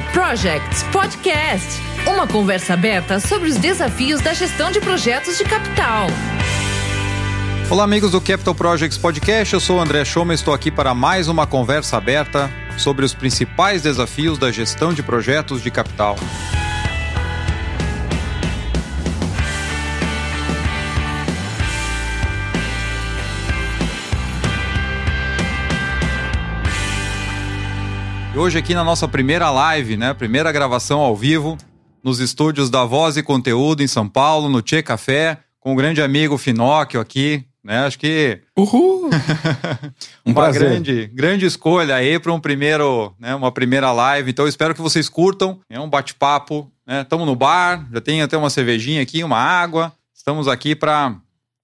Capital Projects Podcast. Uma conversa aberta sobre os desafios da gestão de projetos de capital. Olá, amigos do Capital Projects Podcast. Eu sou o André Schoma e estou aqui para mais uma conversa aberta sobre os principais desafios da gestão de projetos de capital. Hoje aqui na nossa primeira live, né? Primeira gravação ao vivo, nos estúdios da Voz e Conteúdo em São Paulo, no Tchê Café, com o grande amigo Finóquio aqui, né? Acho que. Uhul! um uma grande, grande escolha aí para um primeiro, né? Uma primeira live. Então, espero que vocês curtam. É um bate-papo, né? Estamos no bar, já tem até uma cervejinha aqui, uma água. Estamos aqui para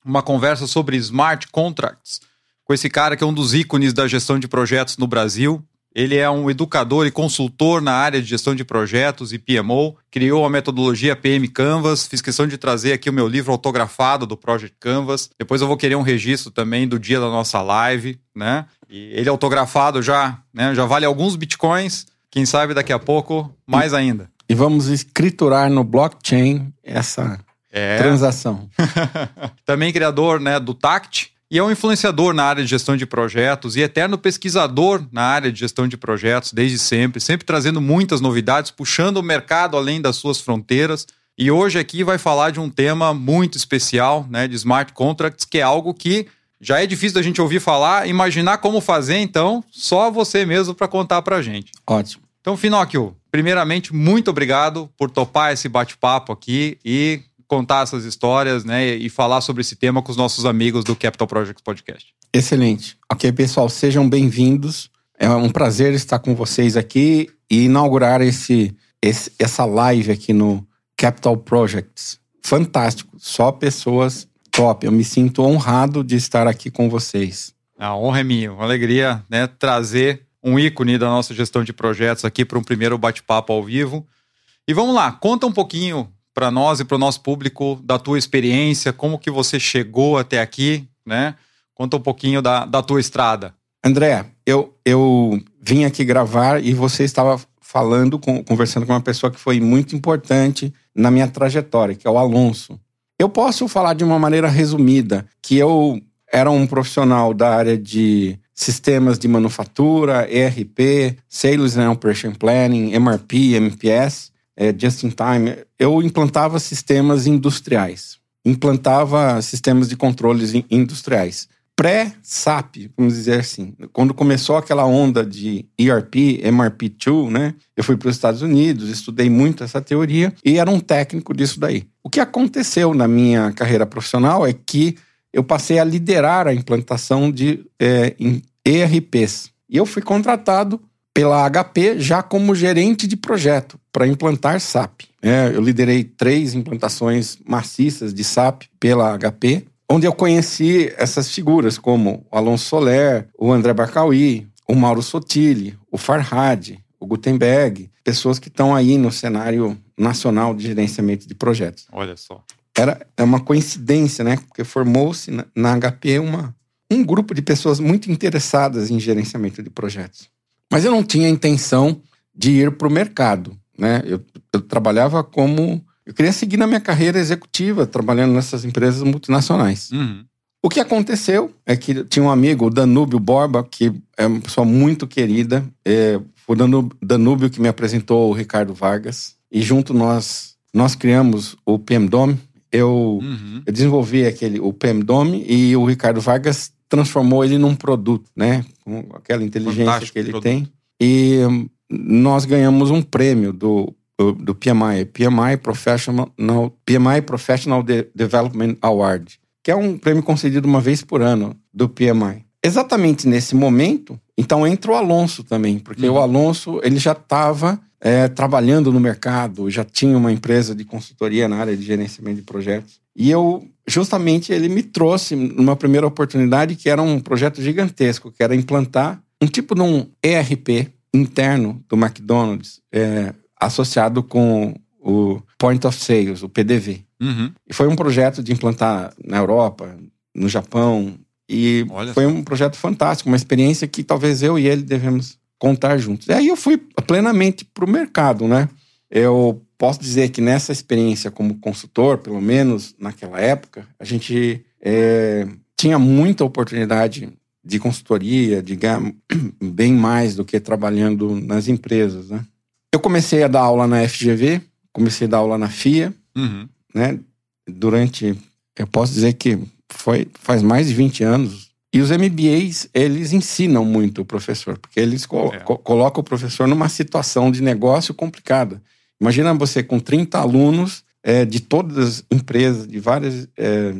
uma conversa sobre smart contracts com esse cara que é um dos ícones da gestão de projetos no Brasil, ele é um educador e consultor na área de gestão de projetos e PMO, criou a metodologia PM Canvas, fiz questão de trazer aqui o meu livro autografado do Project Canvas. Depois eu vou querer um registro também do dia da nossa live, né? E ele autografado já, né, já vale alguns bitcoins, quem sabe daqui a pouco mais ainda. E vamos escriturar no blockchain essa é. transação. também criador, né, do Tact, e é um influenciador na área de gestão de projetos e eterno pesquisador na área de gestão de projetos desde sempre, sempre trazendo muitas novidades, puxando o mercado além das suas fronteiras. E hoje aqui vai falar de um tema muito especial, né, de smart contracts, que é algo que já é difícil da gente ouvir falar, imaginar como fazer, então, só você mesmo para contar para gente. Ótimo. Então, Finóquio, primeiramente, muito obrigado por topar esse bate-papo aqui e contar essas histórias, né, e falar sobre esse tema com os nossos amigos do Capital Projects Podcast. Excelente. Ok, pessoal, sejam bem-vindos. É um prazer estar com vocês aqui e inaugurar esse, esse, essa live aqui no Capital Projects. Fantástico, só pessoas top. Eu me sinto honrado de estar aqui com vocês. A honra é minha, uma alegria, né, trazer um ícone da nossa gestão de projetos aqui para um primeiro bate-papo ao vivo. E vamos lá, conta um pouquinho para nós e para o nosso público da tua experiência, como que você chegou até aqui, né? Conta um pouquinho da, da tua estrada. André, eu, eu vim aqui gravar e você estava falando, com, conversando com uma pessoa que foi muito importante na minha trajetória, que é o Alonso. Eu posso falar de uma maneira resumida que eu era um profissional da área de sistemas de manufatura, ERP, Sales and Operation Planning, MRP, MPS é, just in time, eu implantava sistemas industriais, implantava sistemas de controles industriais. Pré-SAP, vamos dizer assim. Quando começou aquela onda de ERP, MRP2, né? Eu fui para os Estados Unidos, estudei muito essa teoria e era um técnico disso daí. O que aconteceu na minha carreira profissional é que eu passei a liderar a implantação de é, ERPs. E eu fui contratado pela HP já como gerente de projeto para implantar SAP. É, eu liderei três implantações maciças de SAP pela HP, onde eu conheci essas figuras como o Alonso Soler, o André Barcauí, o Mauro Sotile, o Farhad, o Gutenberg, pessoas que estão aí no cenário nacional de gerenciamento de projetos. Olha só. Era é uma coincidência, né? Porque formou-se na, na HP uma, um grupo de pessoas muito interessadas em gerenciamento de projetos. Mas eu não tinha intenção de ir para o mercado. Né? Eu, eu trabalhava como. Eu queria seguir na minha carreira executiva, trabalhando nessas empresas multinacionais. Uhum. O que aconteceu é que tinha um amigo, o Danúbio Borba, que é uma pessoa muito querida. É, foi o Danúbio que me apresentou o Ricardo Vargas. E junto nós, nós criamos o PMDOM. Eu, uhum. eu desenvolvi aquele, o PMDOM e o Ricardo Vargas transformou ele num produto, né? Com aquela inteligência Fantástico que ele produto. tem. E nós ganhamos um prêmio do, do, PMI, PMI Professional, PMI Professional De Development Award, que é um prêmio concedido uma vez por ano do PMI. Exatamente nesse momento, então entra o Alonso também, porque uhum. o Alonso ele já estava é, trabalhando no mercado, já tinha uma empresa de consultoria na área de gerenciamento de projetos. E eu, justamente, ele me trouxe numa primeira oportunidade que era um projeto gigantesco, que era implantar um tipo de um ERP interno do McDonald's, é, associado com o Point of Sales, o PDV. Uhum. E foi um projeto de implantar na Europa, no Japão, e Olha foi um projeto fantástico, uma experiência que talvez eu e ele devemos contar juntos. E aí eu fui plenamente para o mercado, né? Eu posso dizer que nessa experiência como consultor, pelo menos naquela época, a gente é, tinha muita oportunidade de consultoria, de ganhar bem mais do que trabalhando nas empresas, né? Eu comecei a dar aula na FGV, comecei a dar aula na FIA, uhum. né? Durante, eu posso dizer que foi faz mais de 20 anos. E os MBAs, eles ensinam muito o professor, porque eles co é. co colocam o professor numa situação de negócio complicada. Imagina você com 30 alunos é, de todas as empresas, de várias é,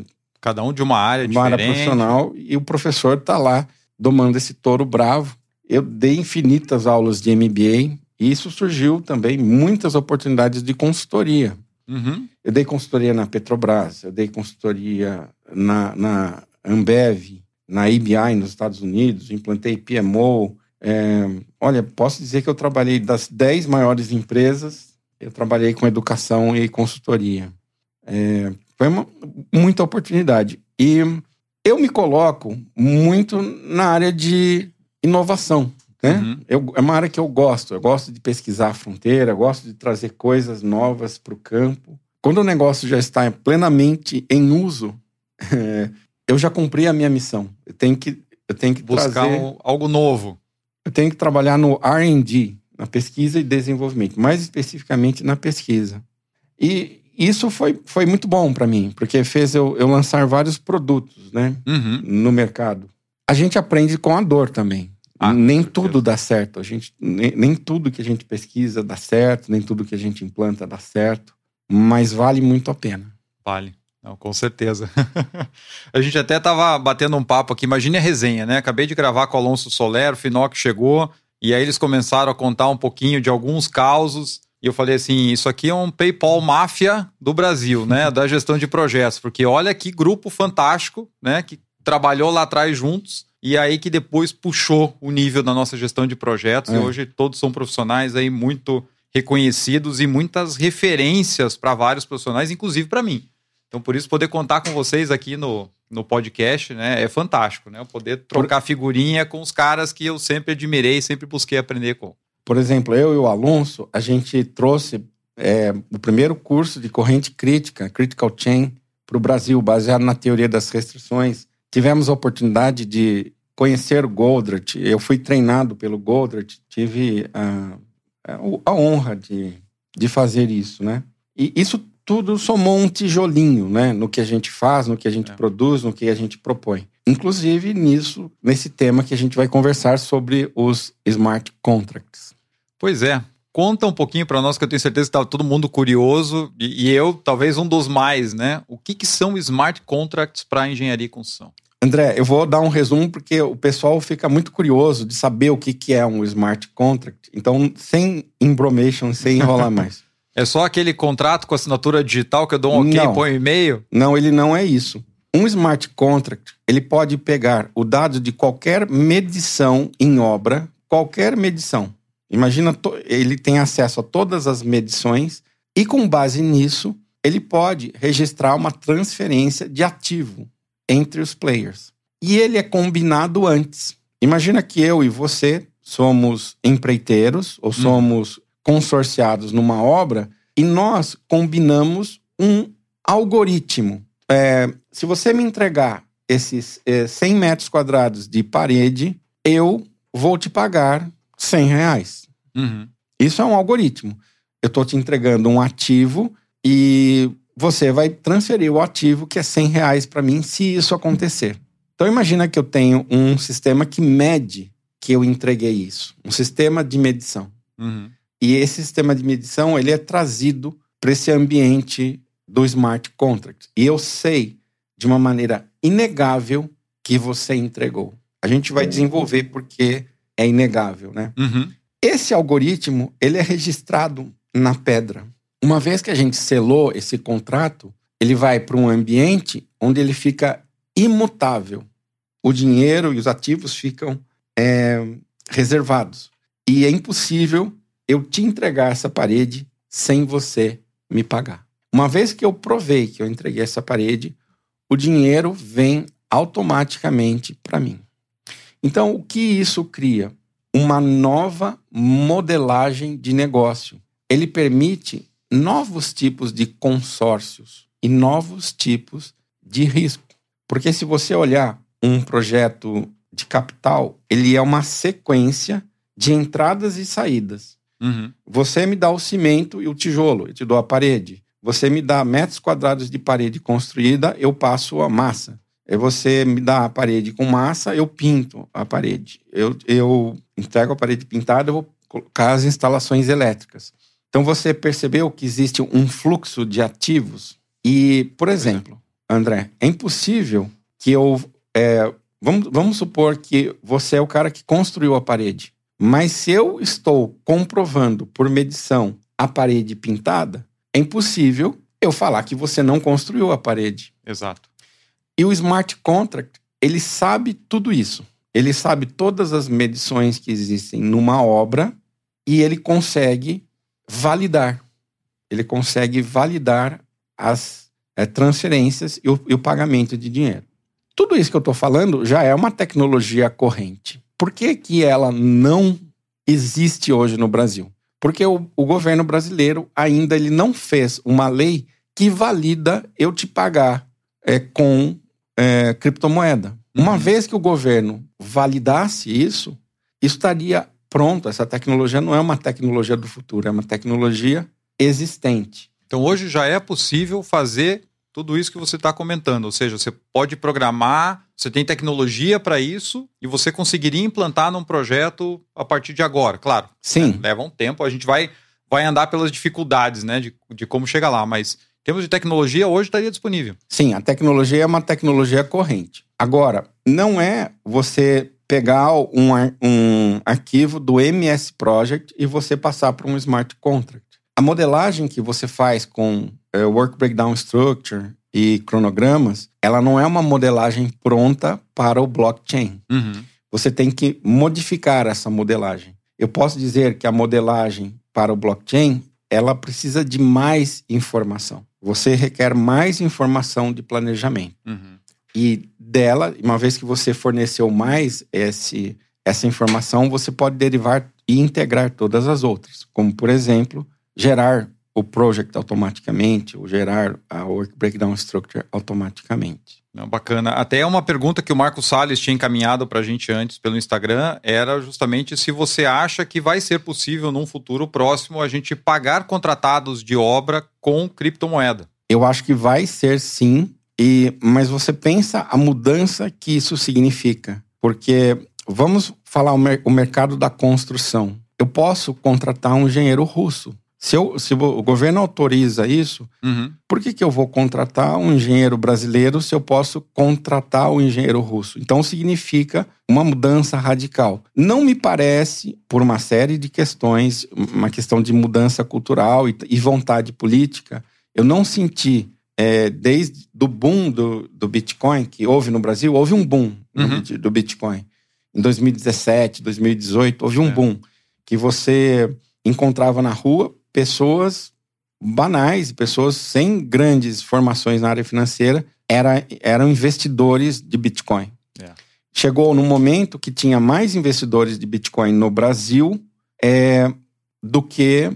Cada um de uma área uma diferente. área profissional e o professor está lá domando esse touro bravo. Eu dei infinitas aulas de MBA e isso surgiu também muitas oportunidades de consultoria. Uhum. Eu dei consultoria na Petrobras, eu dei consultoria na, na Ambev, na ABI nos Estados Unidos, implantei PMO. É, olha, posso dizer que eu trabalhei das 10 maiores empresas, eu trabalhei com educação e consultoria. É, foi uma, muita oportunidade. E eu me coloco muito na área de inovação. Né? Uhum. Eu, é uma área que eu gosto. Eu gosto de pesquisar a fronteira, gosto de trazer coisas novas para o campo. Quando o negócio já está plenamente em uso, é, eu já cumpri a minha missão. Eu tenho que, eu tenho que buscar trazer, um, algo novo. Eu tenho que trabalhar no R&D, na pesquisa e desenvolvimento, mais especificamente na pesquisa. E isso foi, foi muito bom para mim, porque fez eu, eu lançar vários produtos né, uhum. no mercado. A gente aprende com a dor também. Ah, nem tudo dá certo. A gente, nem, nem, tudo que a gente pesquisa dá certo, nem tudo que a gente implanta dá certo, mas vale muito a pena. Vale. Não, com certeza. a gente até tava batendo um papo aqui. Imagine a resenha, né? Acabei de gravar com o Alonso Soler, o Finoc chegou, e aí eles começaram a contar um pouquinho de alguns causos e eu falei assim: isso aqui é um PayPal máfia do Brasil, né? Da gestão de projetos, porque olha que grupo fantástico, né? Que trabalhou lá atrás juntos e aí que depois puxou o nível da nossa gestão de projetos. É. E hoje todos são profissionais aí muito reconhecidos e muitas referências para vários profissionais, inclusive para mim. Então, por isso, poder contar com vocês aqui no, no podcast né, é fantástico, né? Poder trocar figurinha com os caras que eu sempre admirei, sempre busquei aprender com. Por exemplo, eu e o Alonso, a gente trouxe é, o primeiro curso de corrente crítica, Critical Chain, para o Brasil, baseado na teoria das restrições. Tivemos a oportunidade de conhecer o Goldratt. Eu fui treinado pelo Goldratt, tive a, a, honra de, de fazer isso, né? E isso tudo somou um tijolinho, né? No que a gente faz, no que a gente é. produz, no que a gente propõe. Inclusive nisso, nesse tema que a gente vai conversar sobre os smart contracts. Pois é. Conta um pouquinho para nós, que eu tenho certeza que está todo mundo curioso, e, e, eu, talvez um dos mais, né? O que, que são smart contracts para engenharia e construção? André, eu vou dar um resumo porque o pessoal fica muito curioso de saber o que, que é um smart contract. Então, sem embromation, sem enrolar mais. É só aquele contrato com assinatura digital que eu dou um ok e põe um e-mail? Não, ele não é isso. Um smart contract, ele pode pegar o dado de qualquer medição em obra, qualquer medição, Imagina, ele tem acesso a todas as medições e, com base nisso, ele pode registrar uma transferência de ativo entre os players. E ele é combinado antes. Imagina que eu e você somos empreiteiros ou hum. somos consorciados numa obra e nós combinamos um algoritmo. É, se você me entregar esses é, 100 metros quadrados de parede, eu vou te pagar 100 reais. Uhum. Isso é um algoritmo. Eu estou te entregando um ativo e você vai transferir o ativo que é 100 reais para mim se isso acontecer. Então imagina que eu tenho um sistema que mede que eu entreguei isso, um sistema de medição. Uhum. E esse sistema de medição ele é trazido para esse ambiente do smart contract. E eu sei de uma maneira inegável que você entregou. A gente vai desenvolver porque é inegável, né? Uhum. Esse algoritmo, ele é registrado na pedra. Uma vez que a gente selou esse contrato, ele vai para um ambiente onde ele fica imutável. O dinheiro e os ativos ficam é, reservados. E é impossível eu te entregar essa parede sem você me pagar. Uma vez que eu provei que eu entreguei essa parede, o dinheiro vem automaticamente para mim. Então, o que isso cria? uma nova modelagem de negócio. Ele permite novos tipos de consórcios e novos tipos de risco. Porque se você olhar um projeto de capital, ele é uma sequência de entradas e saídas. Uhum. Você me dá o cimento e o tijolo, eu te dou a parede. Você me dá metros quadrados de parede construída, eu passo a massa. E você me dá a parede com massa, eu pinto a parede. Eu, eu entrego a parede pintada, eu vou colocar as instalações elétricas. Então você percebeu que existe um fluxo de ativos e, por exemplo, André, é impossível que eu. É, vamos, vamos supor que você é o cara que construiu a parede. Mas se eu estou comprovando por medição a parede pintada, é impossível eu falar que você não construiu a parede. Exato. E o smart contract, ele sabe tudo isso. Ele sabe todas as medições que existem numa obra e ele consegue validar. Ele consegue validar as é, transferências e o, e o pagamento de dinheiro. Tudo isso que eu estou falando já é uma tecnologia corrente. Por que, que ela não existe hoje no Brasil? Porque o, o governo brasileiro ainda ele não fez uma lei que valida eu te pagar é, com é, criptomoeda. Uma Uhum. vez que o governo validasse isso, estaria pronto. Essa tecnologia não é uma tecnologia do futuro, é uma tecnologia existente. Então hoje já é possível fazer tudo isso que você está comentando. Ou seja, você pode programar, você tem tecnologia para isso e você conseguiria implantar num projeto a partir de agora. Claro, Sim, leva um tempo, a gente vai, vai andar pelas dificuldades né, de, de como chegar lá, mas termos de tecnologia, hoje estaria disponível. sim, a tecnologia é uma tecnologia corrente. Agora, não é você pegar um, um arquivo do MS Project e você passar para um smart contract. A modelagem que você faz com eh, Work Breakdown Structure e cronogramas, ela não é uma modelagem pronta para o blockchain. Uhum. Você tem que modificar essa modelagem. Eu posso dizer que a modelagem para o blockchain, ela precisa de mais informação. Você requer mais informação de planejamento. Uhum. E dela, uma vez que você forneceu mais esse, essa informação, você pode derivar e integrar todas as outras. Como, por exemplo, gerar o project automaticamente, ou gerar a work breakdown structure automaticamente. Bacana. Até uma pergunta que o Marco Salles tinha encaminhado para a gente antes pelo Instagram era justamente se você acha que vai ser possível num futuro próximo a gente pagar contratados de obra com criptomoeda. Eu acho que vai ser sim, e mas você pensa a mudança que isso significa. Porque vamos falar o, mer- o mercado da construção. Eu posso contratar um engenheiro russo. Se, eu, se o governo autoriza isso, Uhum. por que, que eu vou contratar um engenheiro brasileiro se eu posso contratar o engenheiro russo? Então significa uma mudança radical. Não me parece, por uma série de questões, uma questão de mudança cultural e, e vontade política, eu não senti, é, desde do boom do, do Bitcoin, que houve no Brasil, houve um boom no Uhum. bit- do Bitcoin. Em 2017, 2018, houve um É. boom que você encontrava na rua pessoas banais, pessoas sem grandes formações na área financeira, era, eram investidores de Bitcoin. É. Chegou num momento que tinha mais investidores de Bitcoin no Brasil é, do que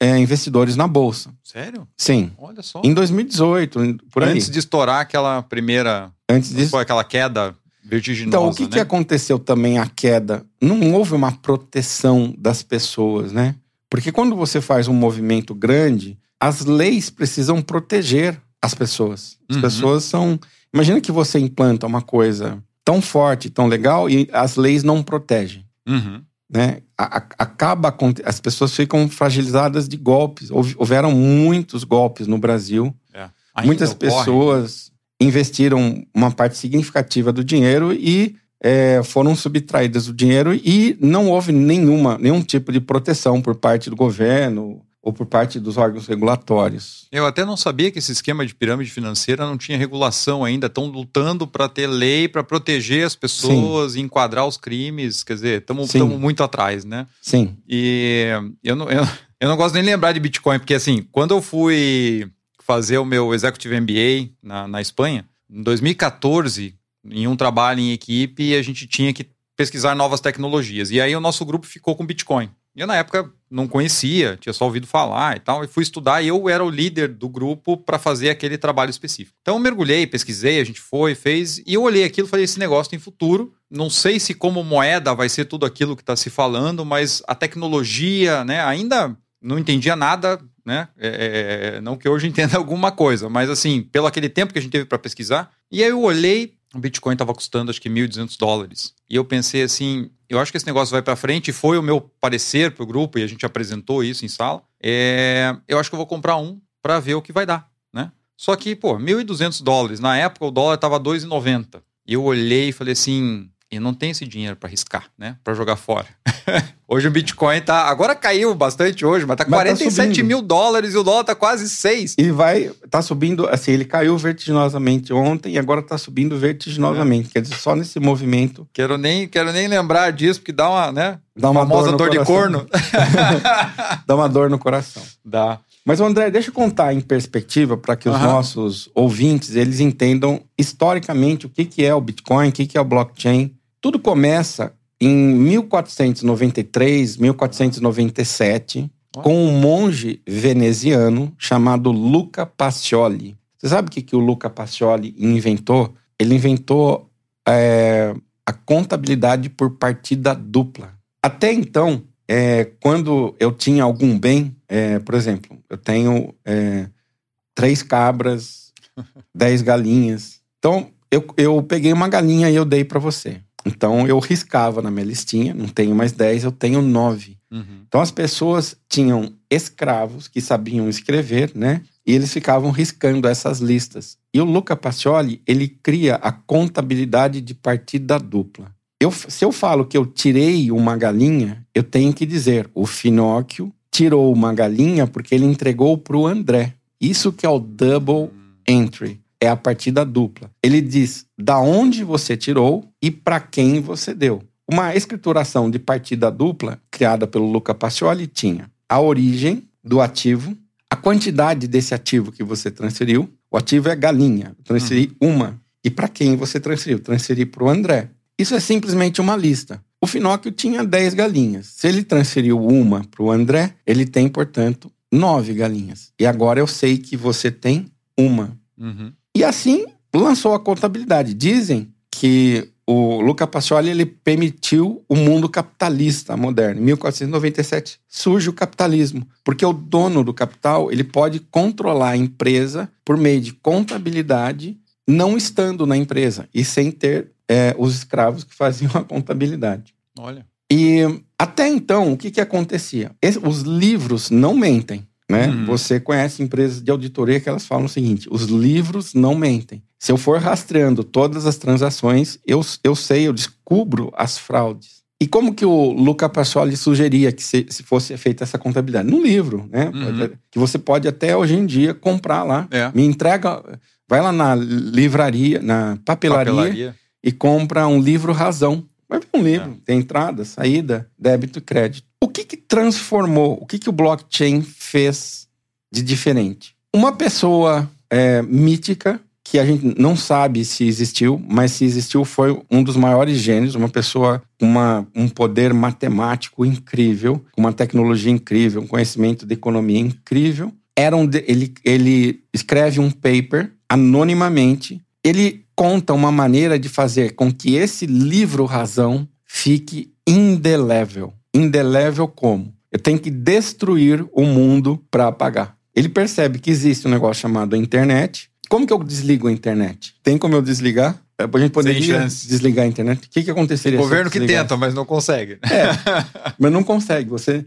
é, investidores na Bolsa. Sério? Sim. Olha só. Em 2018, por aí. Antes de estourar aquela primeira. Antes disso. Foi aquela queda vertiginosa. Então, o que, né? que aconteceu também a queda? Não houve uma proteção das pessoas, né? Porque quando você faz um movimento grande, as leis precisam proteger as pessoas. As Uhum. pessoas são. Imagina que você implanta uma coisa tão forte, tão legal, e as leis não protegem. Uhum. Né? Acaba as pessoas ficam fragilizadas de golpes. Houve- Houveram muitos golpes no Brasil. Ainda Muitas ocorre. pessoas investiram uma parte significativa do dinheiro e é, foram subtraídas do dinheiro e não houve nenhuma, nenhum tipo de proteção por parte do governo ou por parte dos órgãos regulatórios. Eu até não sabia que esse esquema de pirâmide financeira não tinha regulação ainda. Estão lutando para ter lei para proteger as pessoas e enquadrar os crimes. Quer dizer, estamos Sim. muito atrás, né? Sim, E eu não, eu, eu não gosto nem de lembrar de Bitcoin, porque assim, quando eu fui fazer o meu Executive MBA na, na Espanha, em 2014, em um trabalho em equipe, a gente tinha que pesquisar novas tecnologias. E aí o nosso grupo ficou com Bitcoin. Eu, na época, não conhecia, tinha só ouvido falar e tal, e fui estudar e eu era o líder do grupo para fazer aquele trabalho específico. Então, eu mergulhei, pesquisei, a gente foi, fez, e eu olhei aquilo e falei: esse negócio tem futuro. Não sei se, como moeda, vai ser tudo aquilo que está se falando, mas a tecnologia, né, ainda não entendia nada, né? É, é não que hoje entenda alguma coisa, mas assim, pelo aquele tempo que a gente teve para pesquisar. E aí eu olhei, o Bitcoin estava custando acho que 1.200 dólares. E eu pensei assim, eu acho que esse negócio vai para frente, e foi o meu parecer para o grupo, e a gente apresentou isso em sala. É, eu acho que eu vou comprar um para ver o que vai dar, né? Só que, pô, 1.200 dólares. Na época o dólar estava 2,90. E eu olhei e falei assim, e não tem esse dinheiro para arriscar, né? Para jogar fora. hoje o Bitcoin tá. Agora caiu bastante hoje, mas tá mas 47 tá mil dólares e o dólar tá quase 6. E vai. Tá subindo, assim, ele caiu vertiginosamente ontem e agora tá subindo vertiginosamente. É. Quer dizer, só nesse movimento. Quero nem, quero nem lembrar disso, porque dá uma, né? Dá uma famosa dor, dor de corno. dá uma dor no coração. Dá. Mas, André, deixa eu contar em perspectiva para que os uhum. nossos ouvintes eles entendam historicamente o que, que é o Bitcoin, o que, que é o blockchain tudo começa em 1493, 1497, com um monge veneziano chamado Luca Pacioli. Você sabe o que, que o Luca Pacioli inventou? Ele inventou é, a contabilidade por partida dupla. Até então, é, quando eu tinha algum bem, é, por exemplo, eu tenho é, três cabras, dez galinhas. Então, eu, eu peguei uma galinha e eu dei para você. Então eu riscava na minha listinha, não tenho mais 10, eu tenho 9. Uhum. Então as pessoas tinham escravos que sabiam escrever, né? E eles ficavam riscando essas listas. E o Luca Pacioli, ele cria a contabilidade de partida dupla. Eu, se eu falo que eu tirei uma galinha, eu tenho que dizer, o Finóquio tirou uma galinha porque ele entregou para o André. Isso que é o double entry é a partida dupla. Ele diz da onde você tirou e para quem você deu. Uma escrituração de partida dupla, criada pelo Luca Pacioli, tinha a origem do ativo, a quantidade desse ativo que você transferiu. O ativo é galinha, eu transferi uhum. uma. E para quem você transferiu? Transferi para o André. Isso é simplesmente uma lista. O Finóquio tinha 10 galinhas. Se ele transferiu uma para o André, ele tem, portanto, nove galinhas. E agora eu sei que você tem uma. Uhum. E assim lançou a contabilidade. Dizem que o Luca Pacioli ele permitiu o mundo capitalista moderno. Em 1497 surge o capitalismo, porque o dono do capital ele pode controlar a empresa por meio de contabilidade, não estando na empresa e sem ter é, os escravos que faziam a contabilidade. Olha. E até então o que, que acontecia? os livros não mentem. Né? Uhum. Você conhece empresas de auditoria que elas falam o seguinte: os livros não mentem. Se eu for rastreando todas as transações, eu, eu sei, eu descubro as fraudes. E como que o Luca Pacioli sugeria que se, se fosse feita essa contabilidade? No livro, né? Uhum. Que você pode até hoje em dia comprar lá. É. Me entrega, vai lá na livraria, na papelaria, papelaria, e compra um livro razão. Vai ver um livro, é. tem entrada, saída, débito e crédito. Que, que transformou, o que, que o blockchain fez de diferente? Uma pessoa é, mítica, que a gente não sabe se existiu, mas se existiu foi um dos maiores gênios, uma pessoa com uma, um poder matemático incrível, uma tecnologia incrível, um conhecimento de economia incrível. Era um de, ele, ele escreve um paper anonimamente, ele conta uma maneira de fazer com que esse livro razão fique indelével indelével como? Eu tenho que destruir o mundo para apagar. Ele percebe que existe um negócio chamado internet. Como que eu desligo a internet? Tem como eu desligar? É, a gente poderia desligar a internet. O que, que aconteceria? O governo que tenta, mas não consegue. É, mas não consegue. Você,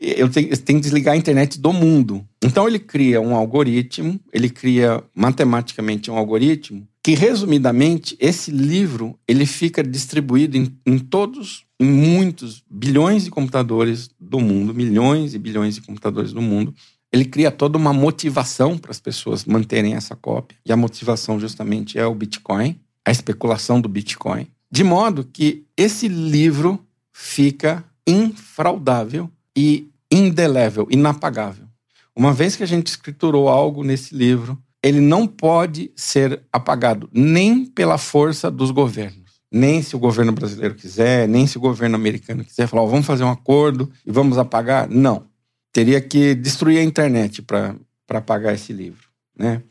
eu tenho, eu tenho que desligar a internet do mundo. Então ele cria um algoritmo, ele cria matematicamente um algoritmo que, resumidamente, esse livro ele fica distribuído em, em todos em muitos bilhões de computadores do mundo, milhões e bilhões de computadores do mundo, ele cria toda uma motivação para as pessoas manterem essa cópia. E a motivação justamente é o Bitcoin, a especulação do Bitcoin. De modo que esse livro fica infraudável e indelével, inapagável. Uma vez que a gente escriturou algo nesse livro, ele não pode ser apagado nem pela força dos governos. Nem se o governo brasileiro quiser, nem se o governo americano quiser falar, oh, vamos fazer um acordo e vamos apagar. Não. Teria que destruir a internet para apagar esse livro. Né?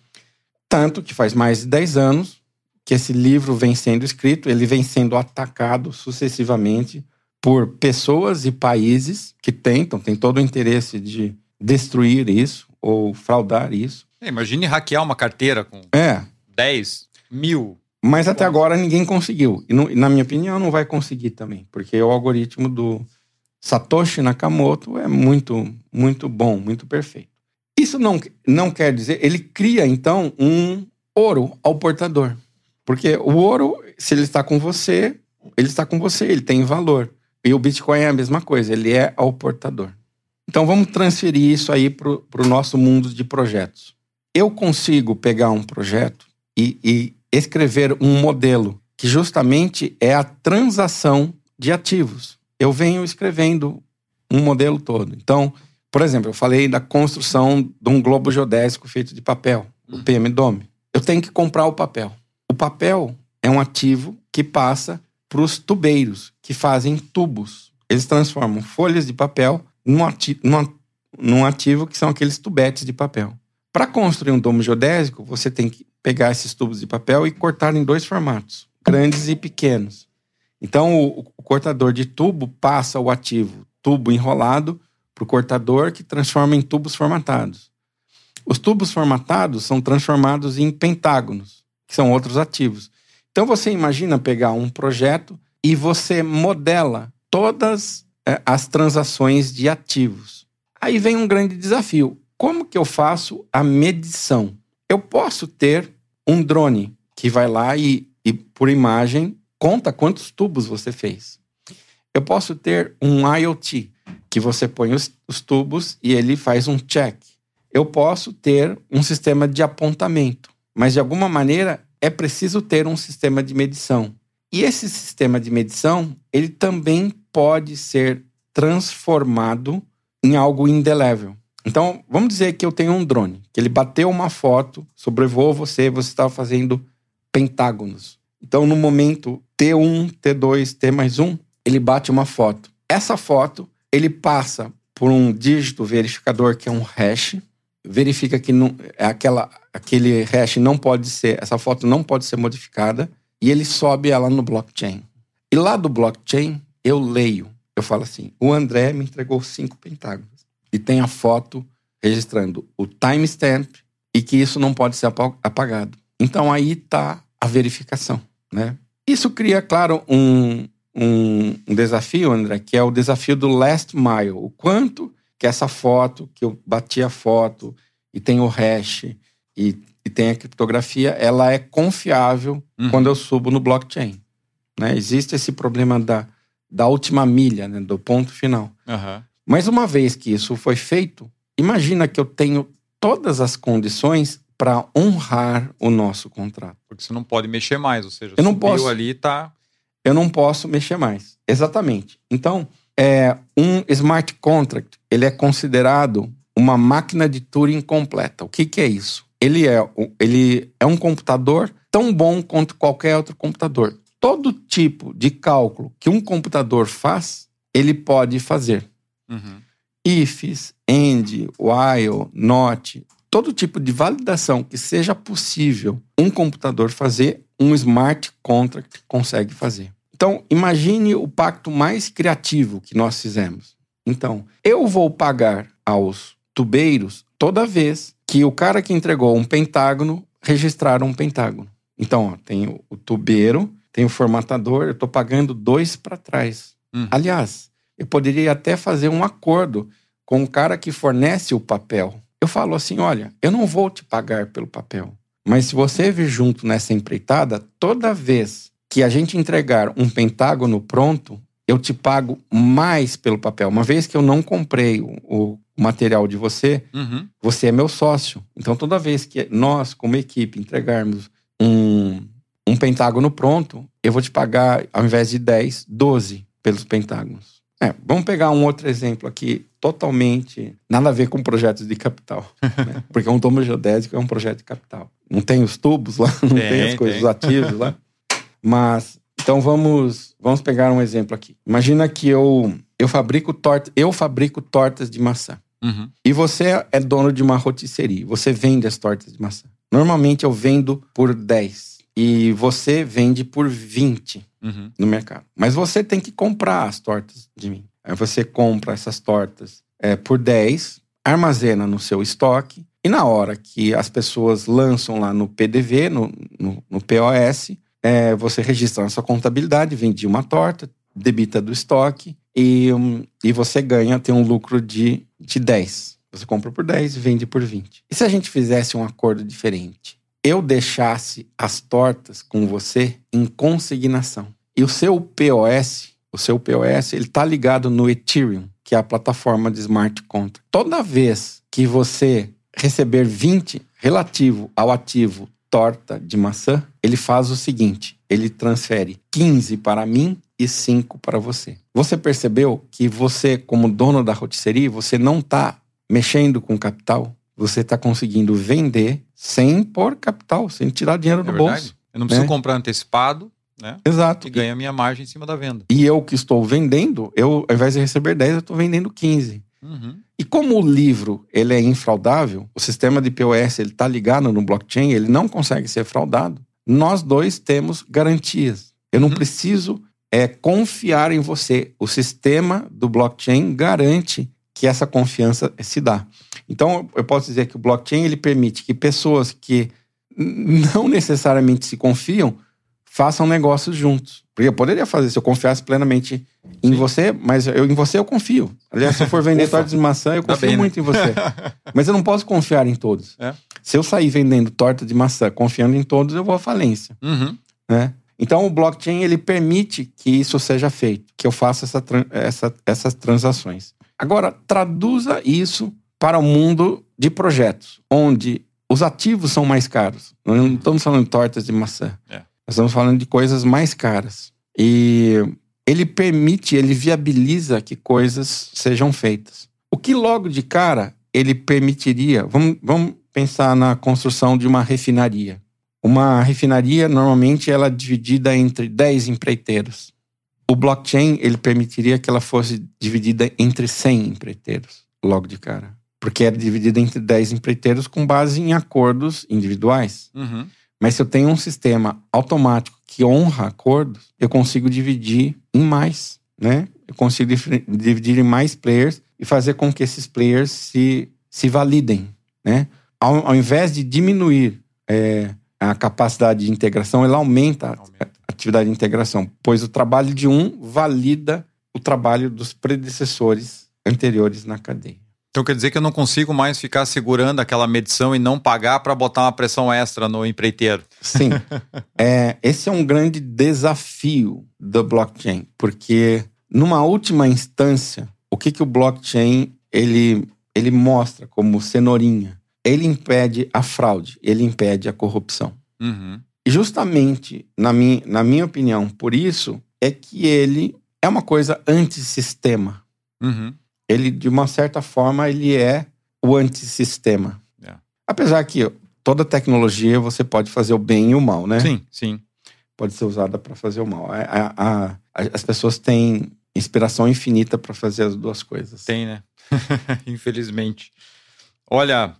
Tanto que faz mais de 10 anos que esse livro vem sendo escrito, ele vem sendo atacado sucessivamente por pessoas e países que tentam, têm todo o interesse de destruir isso ou fraudar isso. É, imagine hackear uma carteira com é. 10 mil. Mas até agora ninguém conseguiu. E não, na minha opinião, não vai conseguir também. Porque o algoritmo do Satoshi Nakamoto é muito, muito bom, muito perfeito. Isso não, não quer dizer. Ele cria, então, um ouro ao portador. Porque o ouro, se ele está com você, ele está com você, ele tem valor. E o Bitcoin é a mesma coisa, ele é ao portador. Então vamos transferir isso aí para o nosso mundo de projetos. Eu consigo pegar um projeto e, e escrever um modelo que justamente é a transação de ativos. Eu venho escrevendo um modelo todo. Então, por exemplo, eu falei da construção de um globo geodésico feito de papel, o uhum. PM-DOME. Eu tenho que comprar o papel. O papel é um ativo que passa para os tubeiros, que fazem tubos. Eles transformam folhas de papel num num ativo que são aqueles tubetes de papel. Para construir um domo geodésico, você tem que pegar esses tubos de papel e cortar em dois formatos, grandes e pequenos. Então, o, o cortador de tubo passa o ativo tubo enrolado para o cortador, que transforma em tubos formatados. Os tubos formatados são transformados em pentágonos que são outros ativos. Então você imagina pegar um projeto e você modela todas é, as transações de ativos. Aí vem um grande desafio. Como que eu faço a medição? Eu posso ter um drone que vai lá e, e por imagem conta quantos tubos você fez. Eu posso ter um IoT que você põe os, os tubos e ele faz um check. Eu posso ter um sistema de apontamento mas de alguma maneira é preciso ter um sistema de medição. E esse sistema de medição, ele também pode ser transformado em algo indelével. Então, vamos dizer que eu tenho um drone, que ele bateu uma foto, sobrevoou você, você estava fazendo pentágonos. Então, no momento T1, T2, T mais 1, ele bate uma foto. Essa foto, ele passa por um dígito verificador que é um hash, verifica que não, aquela, aquele hash não pode ser, essa foto não pode ser modificada, e ele sobe ela no blockchain. E lá do blockchain, eu leio, eu falo assim: o André me entregou cinco pentágonos. E tem a foto registrando o timestamp e que isso não pode ser apagado. Então aí está a verificação, né? Isso cria, claro, um, um, um desafio, André, que é o desafio do last mile. O quanto que essa foto, que eu bati a foto e tem o hash e, e tem a criptografia, ela é confiável uhum. quando eu subo no blockchain. Né? Existe esse problema da, da última milha, né? do ponto final. Uhum. Mas uma vez que isso foi feito, imagina que eu tenho todas as condições para honrar o nosso contrato. Porque você não pode mexer mais, ou seja, eu não posso, ali tá. Eu não posso mexer mais. Exatamente. Então, é, um smart contract ele é considerado uma máquina de Turing completa. O que, que é isso? Ele é, ele é um computador tão bom quanto qualquer outro computador. Todo tipo de cálculo que um computador faz, ele pode fazer. Uhum. Ifs, end, while, not, todo tipo de validação que seja possível um computador fazer, um smart contract consegue fazer. Então, imagine o pacto mais criativo que nós fizemos. Então, eu vou pagar aos tubeiros toda vez que o cara que entregou um pentágono registrar um pentágono. Então, ó, tem o, tubeiro, tem o formatador, eu estou pagando dois para trás. Uhum. Aliás, eu poderia até fazer um acordo com o cara que fornece o papel. Eu falo assim: olha, eu não vou te pagar pelo papel, mas se você vir junto nessa empreitada, toda vez que a gente entregar um pentágono pronto, eu te pago mais pelo papel. Uma vez que eu não comprei o, o material de você, uhum. você é meu sócio. Então, toda vez que nós, como equipe, entregarmos um, um pentágono pronto, eu vou te pagar, ao invés de 10, 12 pelos pentágonos. É, vamos pegar um outro exemplo aqui, totalmente nada a ver com projetos de capital. né? Porque um domo geodésico é um projeto de capital. Não tem os tubos lá, não tem, tem as coisas, tem. os ativos lá. Mas, Então vamos, vamos pegar um exemplo aqui. Imagina que eu, eu fabrico torta, eu fabrico tortas de maçã. Uhum. E você é dono de uma rotisserie. Você vende as tortas de maçã. Normalmente eu vendo por 10 e você vende por 20 Uhum. no mercado. Mas você tem que comprar as tortas de mim. Aí você compra essas tortas é, por 10, armazena no seu estoque, e na hora que as pessoas lançam lá no PDV, no, no, no POS, é, você registra na sua contabilidade, vendi uma torta, debita do estoque, e, hum, e você ganha, tem um lucro de, de 10. Você compra por 10 e vende por 20. E se a gente fizesse um acordo diferente? Eu deixasse as tortas com você em consignação. E o seu POS, o seu POS, ele tá ligado no Ethereum, que é a plataforma de smart contract. Toda vez que você receber 20 relativo ao ativo torta de maçã, ele faz o seguinte: ele transfere 15 para mim e 5 para você. Você percebeu que você, como dono da rotisserie, você não está mexendo com capital? Você está conseguindo vender sem pôr capital, sem tirar dinheiro É do verdade. bolso. Eu não preciso né? comprar antecipado, né? Exato. E ganha a minha margem em cima da venda. E eu que estou vendendo, eu, ao invés de receber 10, eu estou vendendo 15. Uhum. E como o livro ele é infraudável, o sistema de POS ele está ligado no blockchain, ele não consegue ser fraudado. Nós dois temos garantias. Eu não Uhum. preciso é, confiar em você. O sistema do blockchain garante que essa confiança se dá. Então, eu posso dizer que o blockchain ele permite que pessoas que não necessariamente se confiam façam negócios juntos. Porque eu poderia fazer se eu confiasse plenamente em Sim. você, mas eu, em você eu confio. Aliás, se eu for vender Ufa. tortas de maçã, eu Tá confio bem, né? muito em você. Mas eu não posso confiar em todos. É. Se eu sair vendendo torta de maçã confiando em todos, eu vou à falência. Uhum. Né? Então o blockchain ele permite que isso seja feito, que eu faça essa, essa- essas transações. Agora, traduza isso para o mundo de projetos, onde os ativos são mais caros. Nós não estamos falando de tortas de maçã. É. Nós estamos falando de coisas mais caras. E ele permite, ele viabiliza que coisas sejam feitas. O que logo de cara ele permitiria? Vamos, vamos pensar na construção de uma refinaria. Uma refinaria, normalmente, ela é dividida entre 10 empreiteiros. O blockchain, ele permitiria que ela fosse dividida entre 100 empreiteiros, logo de cara. Porque era dividida entre 10 empreiteiros com base em acordos individuais. Uhum. Mas se eu tenho um sistema automático que honra acordos, eu consigo dividir em mais, né? Eu consigo dividir em mais players e fazer com que esses players se, se validem, né? Ao, ao invés de diminuir é, a capacidade de integração, ela aumenta a Aumenta. atividade de integração, pois o trabalho de um valida o trabalho dos predecessores anteriores na cadeia. Então quer dizer que eu não consigo mais ficar segurando aquela medição e não pagar para botar uma pressão extra no empreiteiro. Sim. É, esse é um grande desafio do blockchain, porque numa última instância, o que, que o blockchain ele, ele mostra como cenourinha? Ele impede a fraude, ele impede a corrupção. Uhum. E justamente, na minha, na minha opinião, por isso é que ele é uma coisa antissistema. Uhum. Ele, de uma certa forma, ele é o antissistema. É. Apesar que toda tecnologia você pode fazer o bem e o mal, né? Sim, sim. pode ser usada para fazer o mal. A- a- a- as pessoas têm inspiração infinita para fazer as duas coisas. Tem, né? Infelizmente. Olha,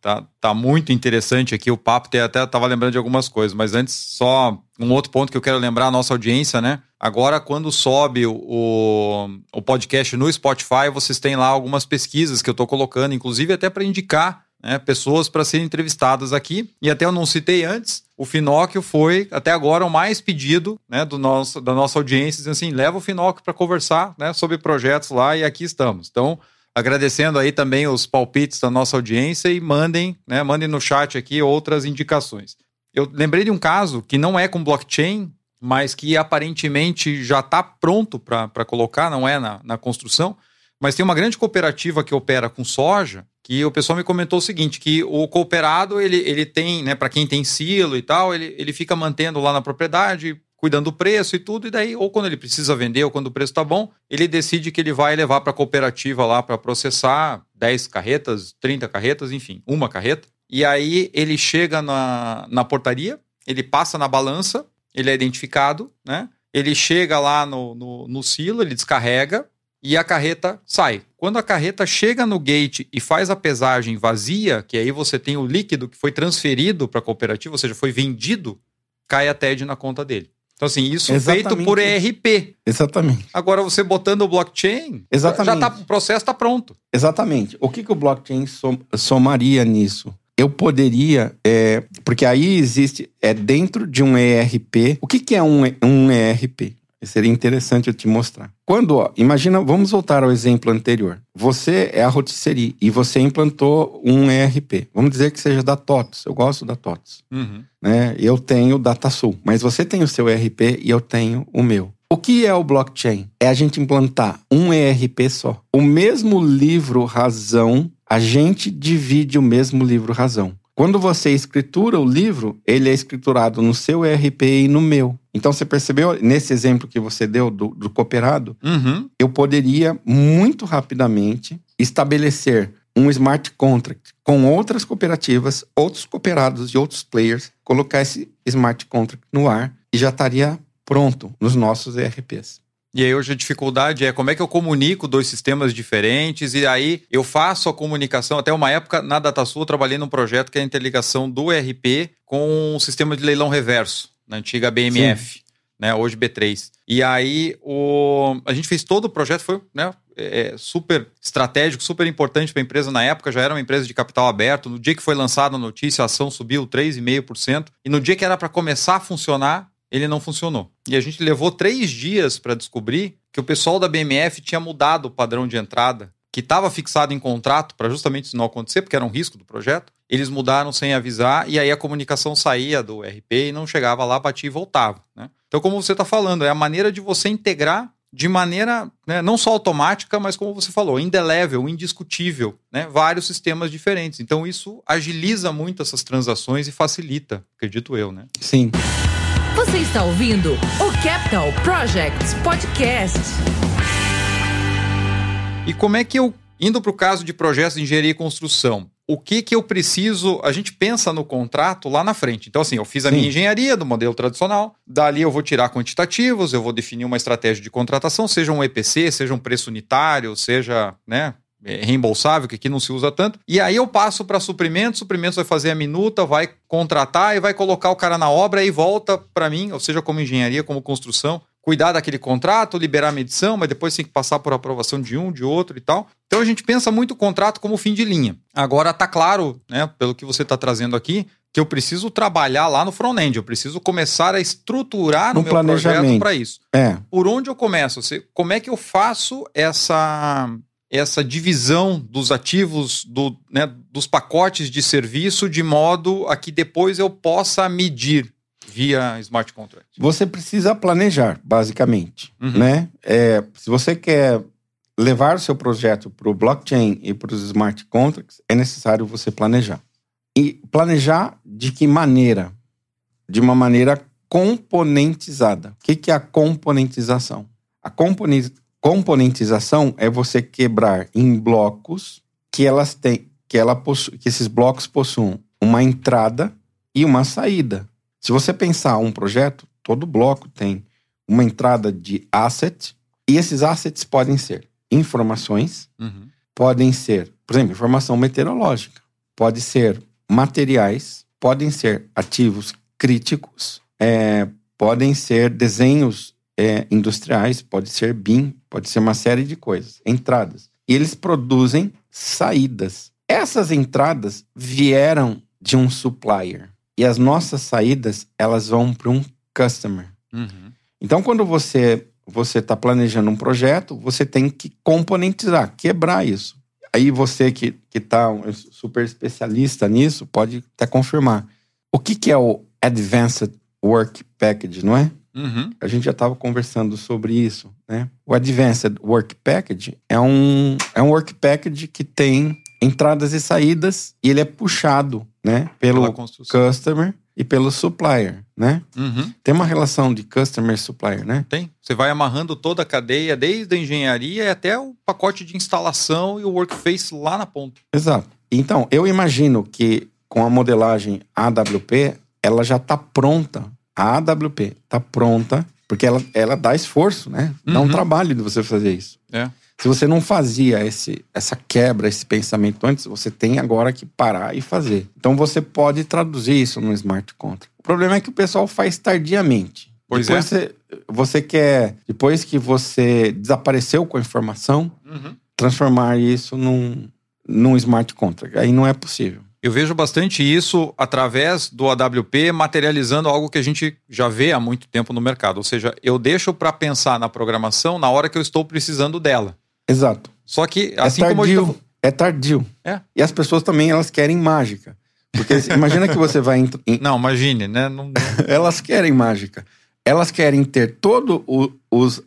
tá, tá muito interessante aqui o papo. Até tava lembrando de algumas coisas, mas antes só um outro ponto que eu quero lembrar a nossa audiência, né? Agora, quando sobe o, o, podcast no Spotify, vocês têm lá algumas pesquisas que eu tô colocando, inclusive até para indicar né, pessoas para serem entrevistadas aqui. E até eu não citei antes, o Finóquio foi até agora o mais pedido né, do nosso, da nossa audiência, dizendo assim: leva o Finóquio para conversar né, sobre projetos lá e aqui estamos. Então, agradecendo aí também os palpites da nossa audiência e mandem, né, mandem no chat aqui outras indicações. Eu lembrei de um caso que não é com blockchain, mas que aparentemente já está pronto para colocar, não é na, na construção, mas tem uma grande cooperativa que opera com soja, que o pessoal me comentou o seguinte, que o cooperado, ele, ele tem, né, para quem tem silo e tal, ele, ele fica mantendo lá na propriedade, cuidando do preço e tudo, e daí, ou quando ele precisa vender, ou quando o preço está bom, ele decide que ele vai levar para a cooperativa lá para processar 10 carretas, 30 carretas, enfim, uma carreta. E aí ele chega na, na portaria, ele passa na balança, ele é identificado, né? ele chega lá no, no, no silo, ele descarrega e a carreta sai. Quando a carreta chega no gate e faz a pesagem vazia, que aí você tem o líquido que foi transferido para a cooperativa, ou seja, foi vendido, cai a TED na conta dele. Então, assim, isso Exatamente. feito por ERP. Exatamente. Agora, você botando o blockchain, Exatamente. já tá, o processo está pronto. Exatamente. O que, que o blockchain som, somaria nisso? Eu poderia, é, porque aí existe, é dentro de um ERP. O que, que é um, um ERP? Seria interessante eu te mostrar. Quando, ó, imagina, vamos voltar ao exemplo anterior. Você é a rotisserie e você implantou um ERP. Vamos dizer que seja da TOTS. Eu gosto da TOTS. Uhum. Né? Eu tenho DataSul, mas você tem o seu ERP e eu tenho o meu. O que é o blockchain? É a gente implantar um ERP só. O mesmo livro razão, a gente divide o mesmo livro razão. Quando você escritura o livro, ele é escriturado no seu ERP e no meu. Então você percebeu nesse exemplo que você deu do, do cooperado, uhum. eu poderia muito rapidamente estabelecer um smart contract com outras cooperativas, outros cooperados e outros players, colocar esse smart contract no ar e já estaria pronto nos nossos ERPs. E aí hoje a dificuldade é como é que eu comunico dois sistemas diferentes e aí eu faço a comunicação. Até uma época na DataSul eu trabalhei num projeto que é a interligação do ERP com o sistema de leilão reverso, na antiga BMF, Sim. né, hoje B3. E aí o, a gente fez todo o projeto, foi né, é, super estratégico, super importante para a empresa na época, já era uma empresa de capital aberto. No dia que foi lançada a notícia, a ação subiu 3,5%. E no dia que era para começar a funcionar, ele não funcionou. E a gente levou três dias para descobrir que o pessoal da BMF tinha mudado o padrão de entrada, que estava fixado em contrato para justamente isso não acontecer, porque era um risco do projeto. Eles mudaram sem avisar e aí a comunicação saía do RP e não chegava lá, batia e voltava. Né? Então, como você está falando, é a maneira de você integrar de maneira né, não só automática, mas como você falou, indelével, indiscutível, né, vários sistemas diferentes. Então isso agiliza muito essas transações e facilita, acredito eu, né? Sim. Você está ouvindo o Capital Projects Podcast. E como é que eu, indo para o caso de projetos de engenharia e construção, o que que eu preciso? A gente pensa no contrato lá na frente. Então, assim, eu fiz a Sim. minha engenharia do modelo tradicional, dali eu vou tirar quantitativos, eu vou definir uma estratégia de contratação, seja um EPC, seja um preço unitário, seja, né, reembolsável, que aqui não se usa tanto. E aí eu passo para suprimentos, suprimentos vai fazer a minuta, vai contratar e vai colocar o cara na obra e volta para mim, ou seja, como engenharia, como construção, cuidar daquele contrato, liberar a medição, mas depois tem que passar por aprovação de um, de outro e tal. Então a gente pensa muito o contrato como fim de linha. Agora tá claro, né, pelo que você está trazendo aqui, que eu preciso trabalhar lá no front-end, eu preciso começar a estruturar no, no meu projeto para isso. É. Por onde eu começo? Como é que eu faço essa essa divisão dos ativos, do, né, dos pacotes de serviço, de modo a que depois eu possa medir via smart contract? Você precisa planejar, basicamente. Uhum. Né? É, se você quer levar o seu projeto para o blockchain e para os smart contracts, é necessário você planejar. E planejar de que maneira? De uma maneira componentizada. O que é a componentização? A componentização Componentização é você quebrar em blocos que elas têm, que, ela possu, que esses blocos possuam uma entrada e uma saída. Se você pensar um projeto, todo bloco tem uma entrada de asset e esses assets podem ser informações, uhum. podem ser, por exemplo, informação meteorológica, pode ser materiais, podem ser ativos críticos, é, podem ser desenhos é, industriais, pode ser BIM, pode ser uma série de coisas, entradas. E eles produzem saídas. Essas entradas vieram de um supplier. E as nossas saídas, elas vão para um customer. Uhum. Então, quando você você está planejando um projeto, você tem que componentizar, quebrar isso. Aí você que está um super especialista nisso, pode até confirmar. O que, que é o Advanced Work Package, não é? Uhum. A gente já estava conversando sobre isso, né? O Advanced Work Package é um, é um work package que tem entradas e saídas e ele é puxado, né? Pelo customer e pelo supplier, né? Uhum. Tem uma relação de customer supplier, né? Tem. Você vai amarrando toda a cadeia, desde a engenharia até o pacote de instalação e o workface lá na ponta. Exato. Então, eu imagino que com a modelagem AWP, ela já está pronta a AWP está pronta, Porque ela, ela dá esforço, né? Dá um Uhum. trabalho de você fazer isso. É. Se você não fazia esse, essa quebra, esse pensamento antes, você tem agora que parar e fazer. Então você pode traduzir isso no smart contract. O problema é que o pessoal faz tardiamente. Pois depois é. Você, você quer, depois que você desapareceu com a informação, Uhum. transformar isso num, num smart contract. Aí não é possível. Eu vejo bastante isso através do AWP materializando algo que a gente já vê há muito tempo no mercado. Ou seja, eu deixo para pensar na programação na hora que eu estou precisando dela. Exato. Só que, assim é como a gente tardio. tá... É tardio. É. E as pessoas também, elas querem mágica. Porque imagina que você vai... em- Não, imagine, né? Não- elas querem mágica. Elas querem ter todos os,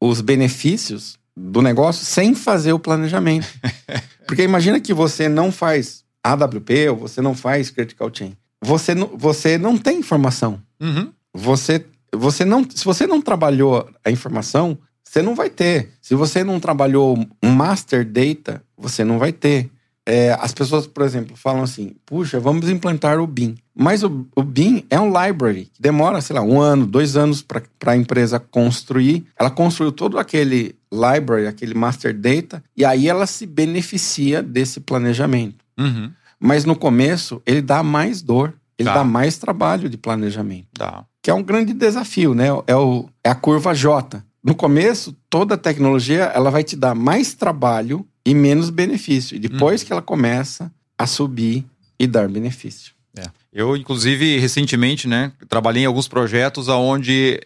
os benefícios do negócio sem fazer o planejamento. Porque imagina que você não faz AWP ou você não faz Critical Chain. Você não, você não tem informação. Uhum. Você, você não, se você não trabalhou a informação, você não vai ter. Se você não trabalhou um master data, você não vai ter. É, as pessoas, por exemplo, falam assim: puxa, vamos implantar o BIM. Mas o, o BIM é um library que demora, sei lá, um ano, dois anos para a empresa construir. Ela construiu todo aquele library, aquele master data, e aí ela se beneficia desse planejamento. Uhum. Mas no começo, ele dá mais dor, ele Tá. dá mais trabalho de planejamento Tá. que é um grande desafio, né? É, o, é a curva J. No começo, toda a tecnologia ela vai te dar mais trabalho e menos benefício. E depois que ela começa a subir e dar benefício. É. Eu, inclusive, recentemente, né, trabalhei em alguns projetos onde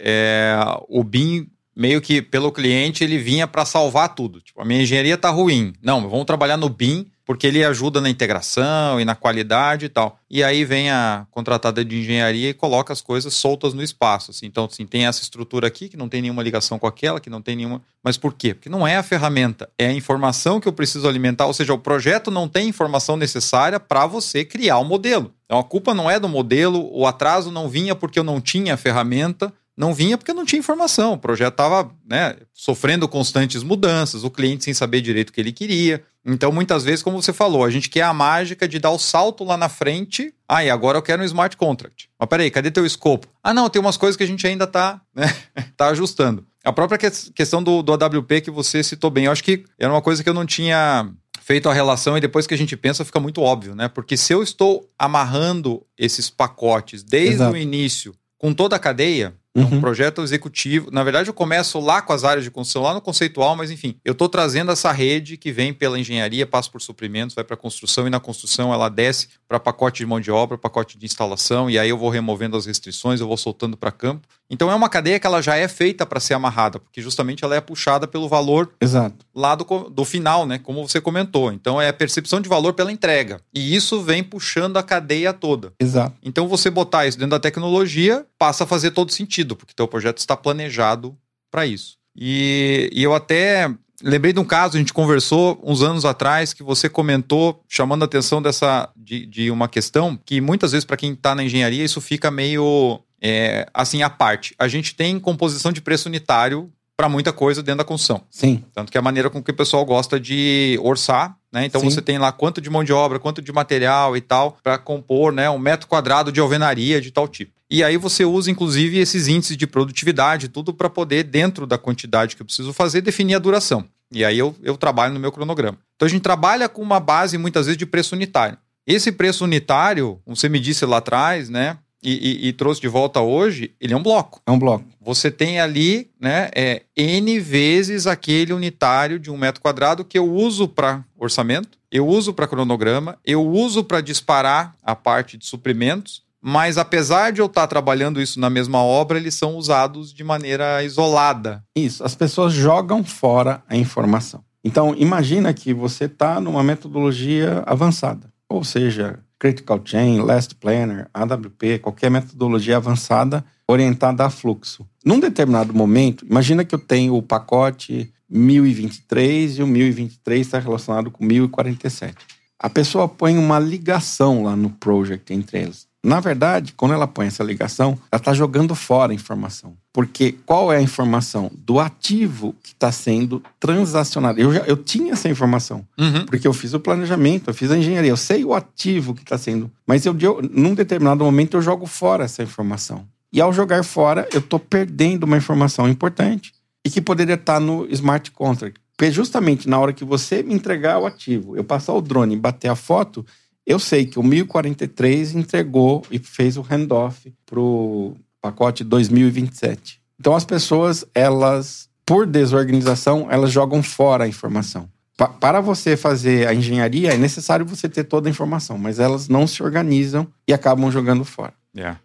o BIM, meio que pelo cliente, ele vinha para salvar tudo. Tipo, a minha engenharia tá ruim. Não, vamos trabalhar no BIM porque ele ajuda na integração e na qualidade e tal. E aí vem a contratada de engenharia e coloca as coisas soltas no espaço. assim. Então, assim, tem essa estrutura aqui que não tem nenhuma ligação com aquela, que não tem nenhuma. Mas por quê? Porque não é a ferramenta, é a informação que eu preciso alimentar. Ou seja, o projeto não tem informação necessária para você criar o modelo. Então, a culpa não é do modelo, o atraso não vinha porque eu não tinha a ferramenta. Não vinha porque não tinha informação. O projeto estava né, sofrendo constantes mudanças, o cliente sem saber direito o que ele queria. Então, muitas vezes, como você falou, a gente quer a mágica de dar o salto lá na frente. Ah, e agora eu quero um smart contract. Mas peraí, cadê teu escopo? Ah, não, tem umas coisas que a gente ainda está né, tá ajustando. A própria que- questão do, do AWP que você citou bem, eu acho que era uma coisa que eu não tinha feito a relação e depois que a gente pensa fica muito óbvio, né? Porque se eu estou amarrando esses pacotes desde Exato. o início com toda a cadeia, Uhum. um projeto executivo. Na verdade, eu começo lá com as áreas de construção, lá no conceitual, mas enfim, eu estou trazendo essa rede que vem pela engenharia, passa por suprimentos, vai para a construção e na construção ela desce para pacote de mão de obra, pacote de instalação, e aí eu vou removendo as restrições, eu vou soltando para campo. Então é uma cadeia que ela já é feita para ser amarrada, porque justamente ela é puxada pelo valor Exato. lá do, do final, né? Como você comentou. Então é a percepção de valor pela entrega. E isso vem puxando a cadeia toda. Exato. Então você botar isso dentro da tecnologia passa a fazer todo sentido, porque teu projeto está planejado para isso. E, e eu até lembrei de um caso, a gente conversou uns anos atrás, que você comentou, chamando a atenção dessa, de, de uma questão que muitas vezes para quem está na engenharia isso fica meio é, assim à parte. A gente tem composição de preço unitário para muita coisa dentro da construção. Sim. Tanto que é a maneira com que o pessoal gosta de orçar, né? Então Sim. você tem lá quanto de mão de obra, quanto de material e tal, para compor, né, um metro quadrado de alvenaria de tal tipo. E aí você usa, inclusive, esses índices de produtividade, tudo para poder, dentro da quantidade que eu preciso fazer, definir a duração. E aí eu, eu trabalho no meu cronograma. Então a gente trabalha com uma base, muitas vezes, de preço unitário. Esse preço unitário, você me disse lá atrás, né? E, e- e trouxe de volta hoje, ele é um bloco É um bloco. você tem ali né, é, N vezes aquele unitário de um metro quadrado que eu uso para orçamento, eu uso para cronograma, eu uso para disparar a parte de suprimentos, mas apesar de eu estar trabalhando isso na mesma obra, eles são usados de maneira isolada. Isso. As pessoas jogam fora a informação. Então, imagina que você está numa metodologia avançada. Ou seja, Critical Chain, Last Planner, AWP, qualquer metodologia avançada orientada a fluxo. Num determinado momento, imagina que eu tenho o pacote 1023 e o 1023 está relacionado com 1047. A pessoa põe uma ligação lá no project entre eles. Na verdade, quando ela põe essa ligação, ela está jogando fora a informação. Porque qual é a informação? Do ativo que está sendo transacionado. Eu, já, eu tinha essa informação, porque eu fiz o planejamento, eu fiz a engenharia, eu sei o ativo que está sendo. Mas eu, eu, num determinado momento eu jogo fora essa informação. E ao jogar fora, eu estou perdendo uma informação importante e que poderia estar no smart contract. Porque justamente na hora que você me entregar o ativo, eu passar o drone e bater a foto, eu sei que o 1043 entregou e fez o handoff para o pacote 2027. Então as pessoas, elas, por desorganização, elas jogam fora a informação. Pa para você fazer a engenharia, é necessário você ter toda a informação, mas elas não se organizam e acabam jogando fora. Yeah.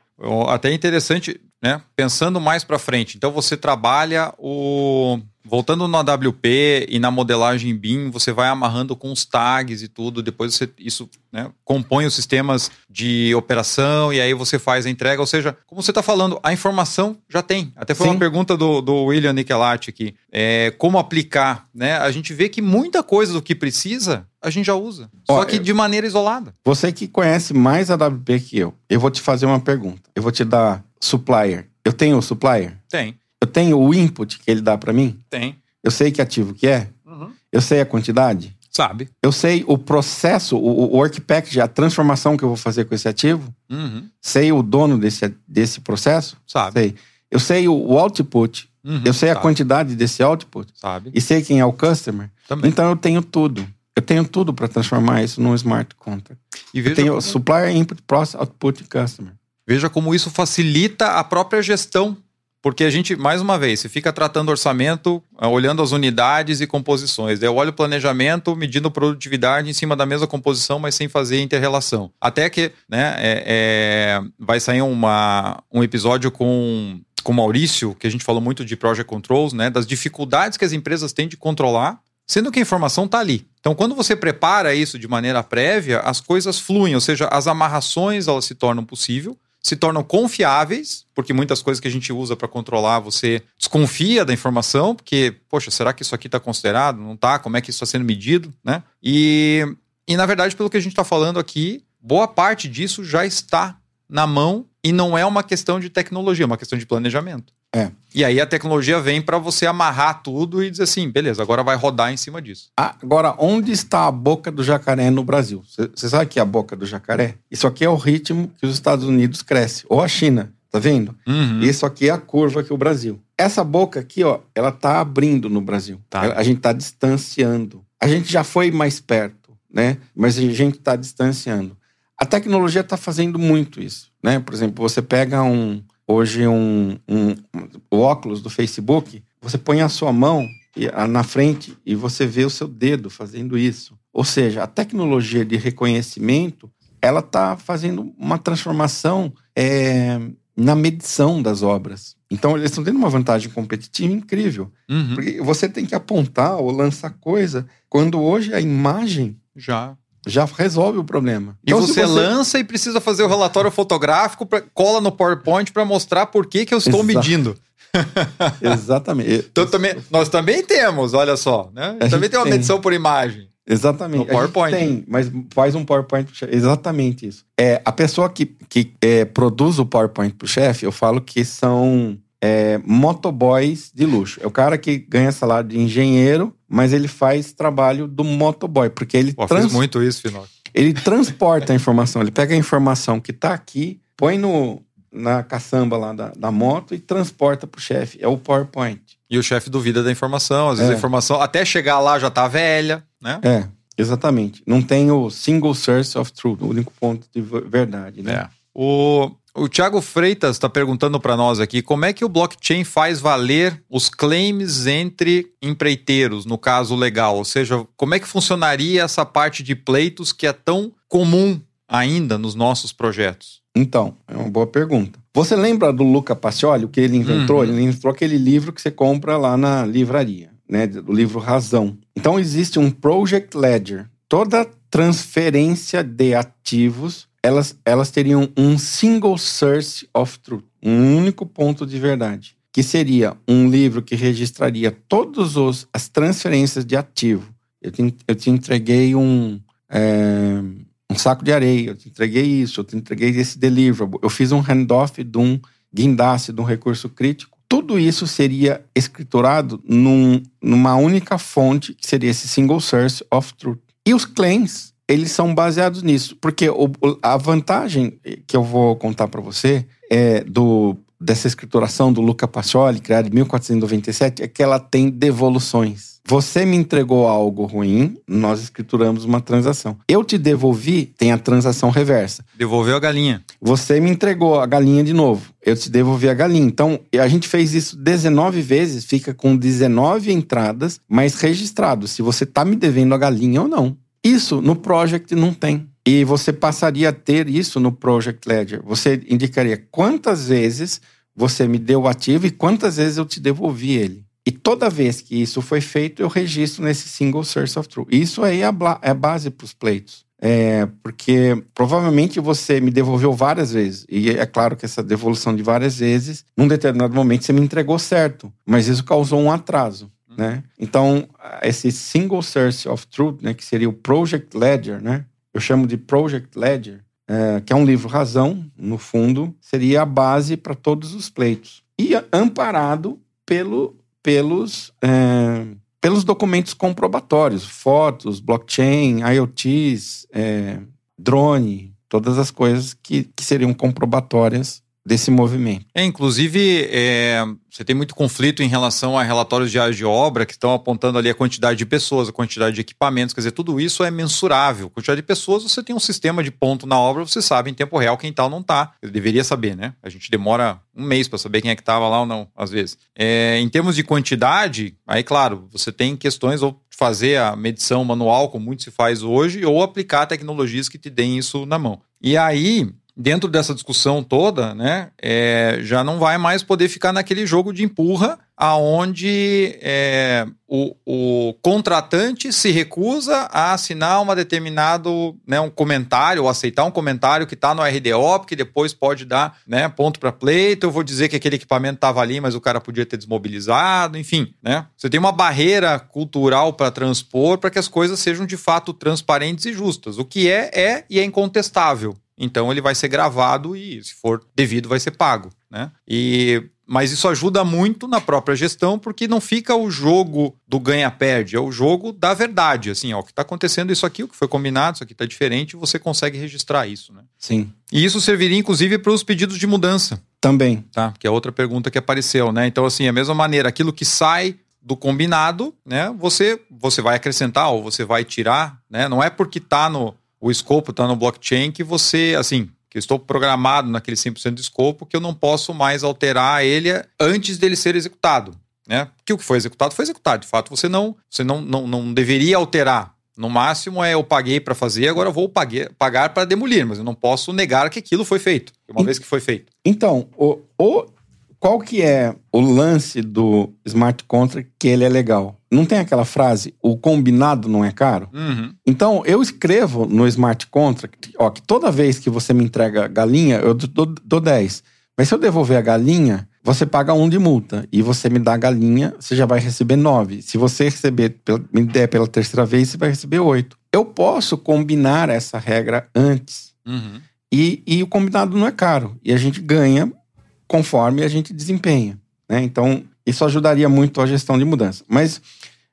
Até interessante, né? Pensando mais para frente. Então você trabalha o voltando no AWP e na modelagem BIM, você vai amarrando com os tags e tudo. Depois você, isso né, compõe os sistemas de operação e aí você faz a entrega. Ou seja, como você está falando, a informação já tem. Até foi Sim. uma pergunta do, do William Nicolati aqui. É, como aplicar? Né? A gente vê que muita coisa do que precisa a gente já usa. Ó, só que de maneira isolada. Você que conhece mais a AWP que eu, eu vou te fazer uma pergunta. Eu vou te dar supplier. Eu tenho o supplier? Tem. Eu tenho o input que ele dá para mim? Tem. Eu sei que ativo que é? Uhum. Eu sei a quantidade? Sabe. Eu sei o processo, o, o work package, a transformação que eu vou fazer com esse ativo? Uhum. Sei o dono desse, desse processo? Sabe. Sei. Eu sei o, o output. Uhum. Eu sei Sabe. a quantidade desse output. Sabe. E sei quem é o customer. Também. Então eu tenho tudo. Eu tenho tudo para transformar isso num smart contract. E veja eu tenho como... supplier, input, process, output e customer. Veja como isso facilita a própria gestão porque a gente, mais uma vez, se fica tratando orçamento, ah, olhando as unidades e composições. Eu olho o planejamento, medindo produtividade em cima da mesma composição, mas sem fazer interrelação. Até que né, é, é, vai sair uma, um episódio com com o Maurício, que a gente falou muito de project controls, né, das dificuldades que as empresas têm de controlar, sendo que a informação está ali. Então, quando você prepara isso de maneira prévia, as coisas fluem, ou seja, as amarrações elas se tornam possível se tornam confiáveis, porque muitas coisas que a gente usa para controlar, você desconfia da informação, porque, poxa, será que isso aqui está considerado? Não está? Como é que isso está sendo medido? Né? E, e, na verdade, pelo que a gente está falando aqui, boa parte disso já está na mão e não é uma questão de tecnologia, é uma questão de planejamento. É. E aí a tecnologia vem para você amarrar tudo e dizer assim, beleza, agora vai rodar em cima disso. Agora, onde está a boca do jacaré no Brasil? Você sabe que é a boca do jacaré? Isso aqui é o ritmo que os Estados Unidos cresce, ou a China, tá vendo? Uhum. Isso aqui é a curva que o Brasil. Essa boca aqui, ó, ela tá abrindo no Brasil. Tá. A gente tá distanciando. A gente já foi mais perto, né? Mas a gente tá distanciando. A tecnologia está fazendo muito isso, né? Por exemplo, você pega um hoje um, um, o óculos do Facebook, você põe a sua mão na frente e você vê o seu dedo fazendo isso. Ou seja, a tecnologia de reconhecimento ela está fazendo uma transformação é, na medição das obras. Então, eles estão tendo uma vantagem competitiva incrível. Uhum. Porque você tem que apontar ou lançar coisa quando hoje a imagem já já resolve o problema. E então, você, você, lança e precisa fazer o relatório fotográfico, pra, cola no PowerPoint para mostrar por que, que eu estou Exato. medindo. Exatamente. então, também, nós também temos, olha só, né? Também tem uma tem. medição por imagem. Exatamente. No PowerPoint. tem, mas faz um PowerPoint pro chefe. Exatamente isso. É, a pessoa que, que é, produz o PowerPoint pro chefe, eu falo que são é, motoboys de luxo. É o cara que ganha salário de engenheiro, mas ele faz trabalho do motoboy, porque ele Pô, trans... muito isso, final. Ele transporta a informação, ele pega a informação que está aqui, põe no, na caçamba lá da, da moto e transporta para o chefe. É o PowerPoint. E o chefe duvida da informação, às vezes é. a informação até chegar lá já está velha, né? É, exatamente. Não tem o single source of truth, o único ponto de verdade, né? É. O, o Thiago Freitas está perguntando para nós aqui como é que o blockchain faz valer os claims entre empreiteiros, no caso legal, ou seja, como é que funcionaria essa parte de pleitos que é tão comum ainda nos nossos projetos? Então, é uma boa pergunta. Você lembra do Luca Pacioli, o que ele inventou? Uhum. Ele inventou aquele livro que você compra lá na livraria, né? Do livro Razão. Então existe um Project Ledger. Toda transferência de ativos elas, elas teriam um single source of truth, um único ponto de verdade, que seria um livro que registraria todas as transferências de ativo. Eu te, eu te entreguei um, é, um saco de areia, eu te entreguei isso, eu te entreguei esse deliverable, eu fiz um handoff de um guindaste, de um recurso crítico. Tudo isso seria escriturado num, numa única fonte, que seria esse single source of truth. E os claims eles são baseados nisso. Porque o, a vantagem que eu vou contar para você é do dessa escrituração do Luca Pacioli, criada em 1497, é que ela tem devoluções. Você me entregou algo ruim, nós escrituramos uma transação. Eu te devolvi, tem a transação reversa. Devolveu a galinha. Você me entregou a galinha de novo. Eu te devolvi a galinha. Então, a gente fez isso 19 vezes, fica com 19 entradas, mas registrado se você está me devendo a galinha ou não. Isso no project não tem. E você passaria a ter isso no Project Ledger. Você indicaria quantas vezes você me deu o ativo e quantas vezes eu te devolvi ele. E toda vez que isso foi feito, eu registro nesse single source of truth. Isso aí é é base para os pleitos. É, porque provavelmente você me devolveu várias vezes. E é claro que essa devolução de várias vezes, num determinado momento, você me entregou certo. Mas isso causou um atraso. Né? Então, esse single source of truth, né, que seria o Project Ledger, né? eu chamo de Project Ledger, é, que é um livro razão, no fundo, seria a base para todos os pleitos. E amparado pelo, pelos, é, pelos documentos comprobatórios, fotos, blockchain, IoTs, é, drone, todas as coisas que, que seriam comprobatórias desse movimento. É, inclusive, é, você tem muito conflito em relação a relatórios de áreas de obra que estão apontando ali a quantidade de pessoas, a quantidade de equipamentos, quer dizer, tudo isso é mensurável. A quantidade de pessoas, você tem um sistema de ponto na obra, você sabe em tempo real quem está ou não está. Eu deveria saber, né? A gente demora um mês para saber quem é que estava lá ou não, às vezes. É, em termos de quantidade, aí, claro, você tem questões ou fazer a medição manual, como muito se faz hoje, ou aplicar tecnologias que te deem isso na mão. E aí, dentro dessa discussão toda, né, é, já não vai mais poder ficar naquele jogo de empurra, aonde é, o, o, contratante se recusa a assinar uma determinado né, um comentário ou aceitar um comentário que está no RDO, que depois pode dar né, ponto para pleito. Eu vou dizer que aquele equipamento estava ali, mas o cara podia ter desmobilizado, enfim, né? Você tem uma barreira cultural para transpor para que as coisas sejam de fato transparentes e justas. O que é é e é incontestável. Então ele vai ser gravado e, se for devido, vai ser pago. Né? E mas isso ajuda muito na própria gestão, porque não fica o jogo do ganha-perde, é o jogo da verdade. Assim, ó, o que está acontecendo isso aqui, o que foi combinado, isso aqui está diferente, você consegue registrar isso. Né? Sim. E isso serviria, inclusive, para os pedidos de mudança. Também. Tá? Que é outra pergunta que apareceu, né? Então, assim, a mesma maneira, aquilo que sai do combinado, né? Você, você vai acrescentar ou você vai tirar, né? Não é porque está no, o escopo está no blockchain que você, assim, que eu estou programado naquele 100% de escopo que eu não posso mais alterar ele antes dele ser executado, né? Que o que foi executado foi executado. De fato, você não, você não, não, não deveria alterar. No máximo é eu paguei para fazer, agora eu vou paguei, pagar para demolir, mas eu não posso negar que aquilo foi feito, uma e, vez que foi feito. Então, o, o, qual que é o lance do smart contract que ele é legal? Não tem aquela frase, o combinado não é caro? Uhum. Então, eu escrevo no smart contract, ó, que toda vez que você me entrega galinha, eu dou, dou 10. Mas se eu devolver a galinha, você paga um de multa. E você me dá a galinha, você já vai receber 9. Se você receber, me der pela terceira vez, você vai receber 8. Eu posso combinar essa regra antes. Uhum. E, e o combinado não é caro. E a gente ganha conforme a gente desempenha. Né? Então, isso ajudaria muito a gestão de mudança. Mas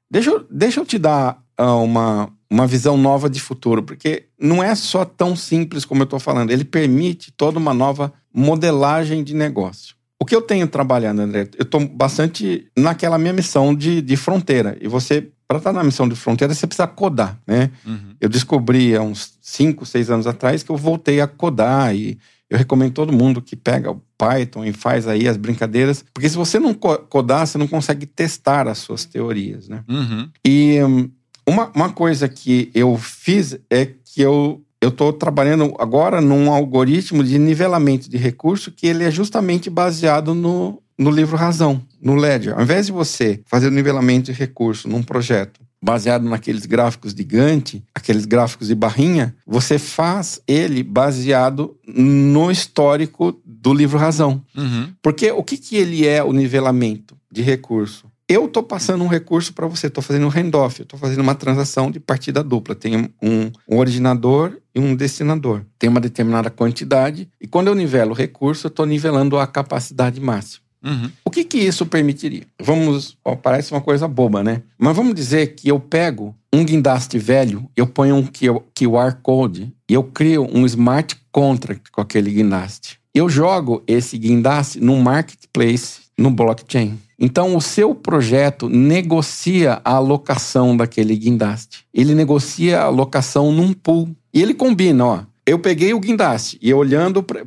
deixa eu, deixa eu te dar uh, uma, uma visão nova de futuro, porque não é só tão simples como eu estou falando. Ele permite toda uma nova modelagem de negócio. O que eu tenho trabalhando, André, eu estou bastante naquela minha missão de, de fronteira. E você, para estar na missão de fronteira, você precisa codar, né? Uhum. Eu descobri há uns 5, 6 anos atrás que eu voltei a codar e eu recomendo todo mundo que pega o Python e faz aí as brincadeiras, porque se você não codar, você não consegue testar as suas teorias, né? Uhum. E um, uma, uma coisa que eu fiz é que eu eu estou trabalhando agora num algoritmo de nivelamento de recurso que ele é justamente baseado no, no livro Razão, no Ledger. Ao invés de você fazer o nivelamento de recurso num projeto baseado naqueles gráficos de Gantt, aqueles gráficos de barrinha, você faz ele baseado no histórico do livro Razão. Uhum. Porque o que, que ele é o nivelamento de recurso? Eu estou passando um recurso para você, estou fazendo um handoff, estou fazendo uma transação de partida dupla. Tem um, um, originador e um destinador. Tem uma determinada quantidade, e quando eu nivelo o recurso, eu estou nivelando a capacidade máxima. Uhum. O que que isso permitiria? Vamos, ó, parece uma coisa boba, né? Mas vamos dizer que eu pego um guindaste velho, eu ponho um QR Code e eu crio um smart contract com aquele guindaste. eu jogo esse guindaste no marketplace, no blockchain. Então, o seu projeto negocia a alocação daquele guindaste. Ele negocia a alocação num pool. E ele combina, ó. Eu peguei o guindaste e olhando para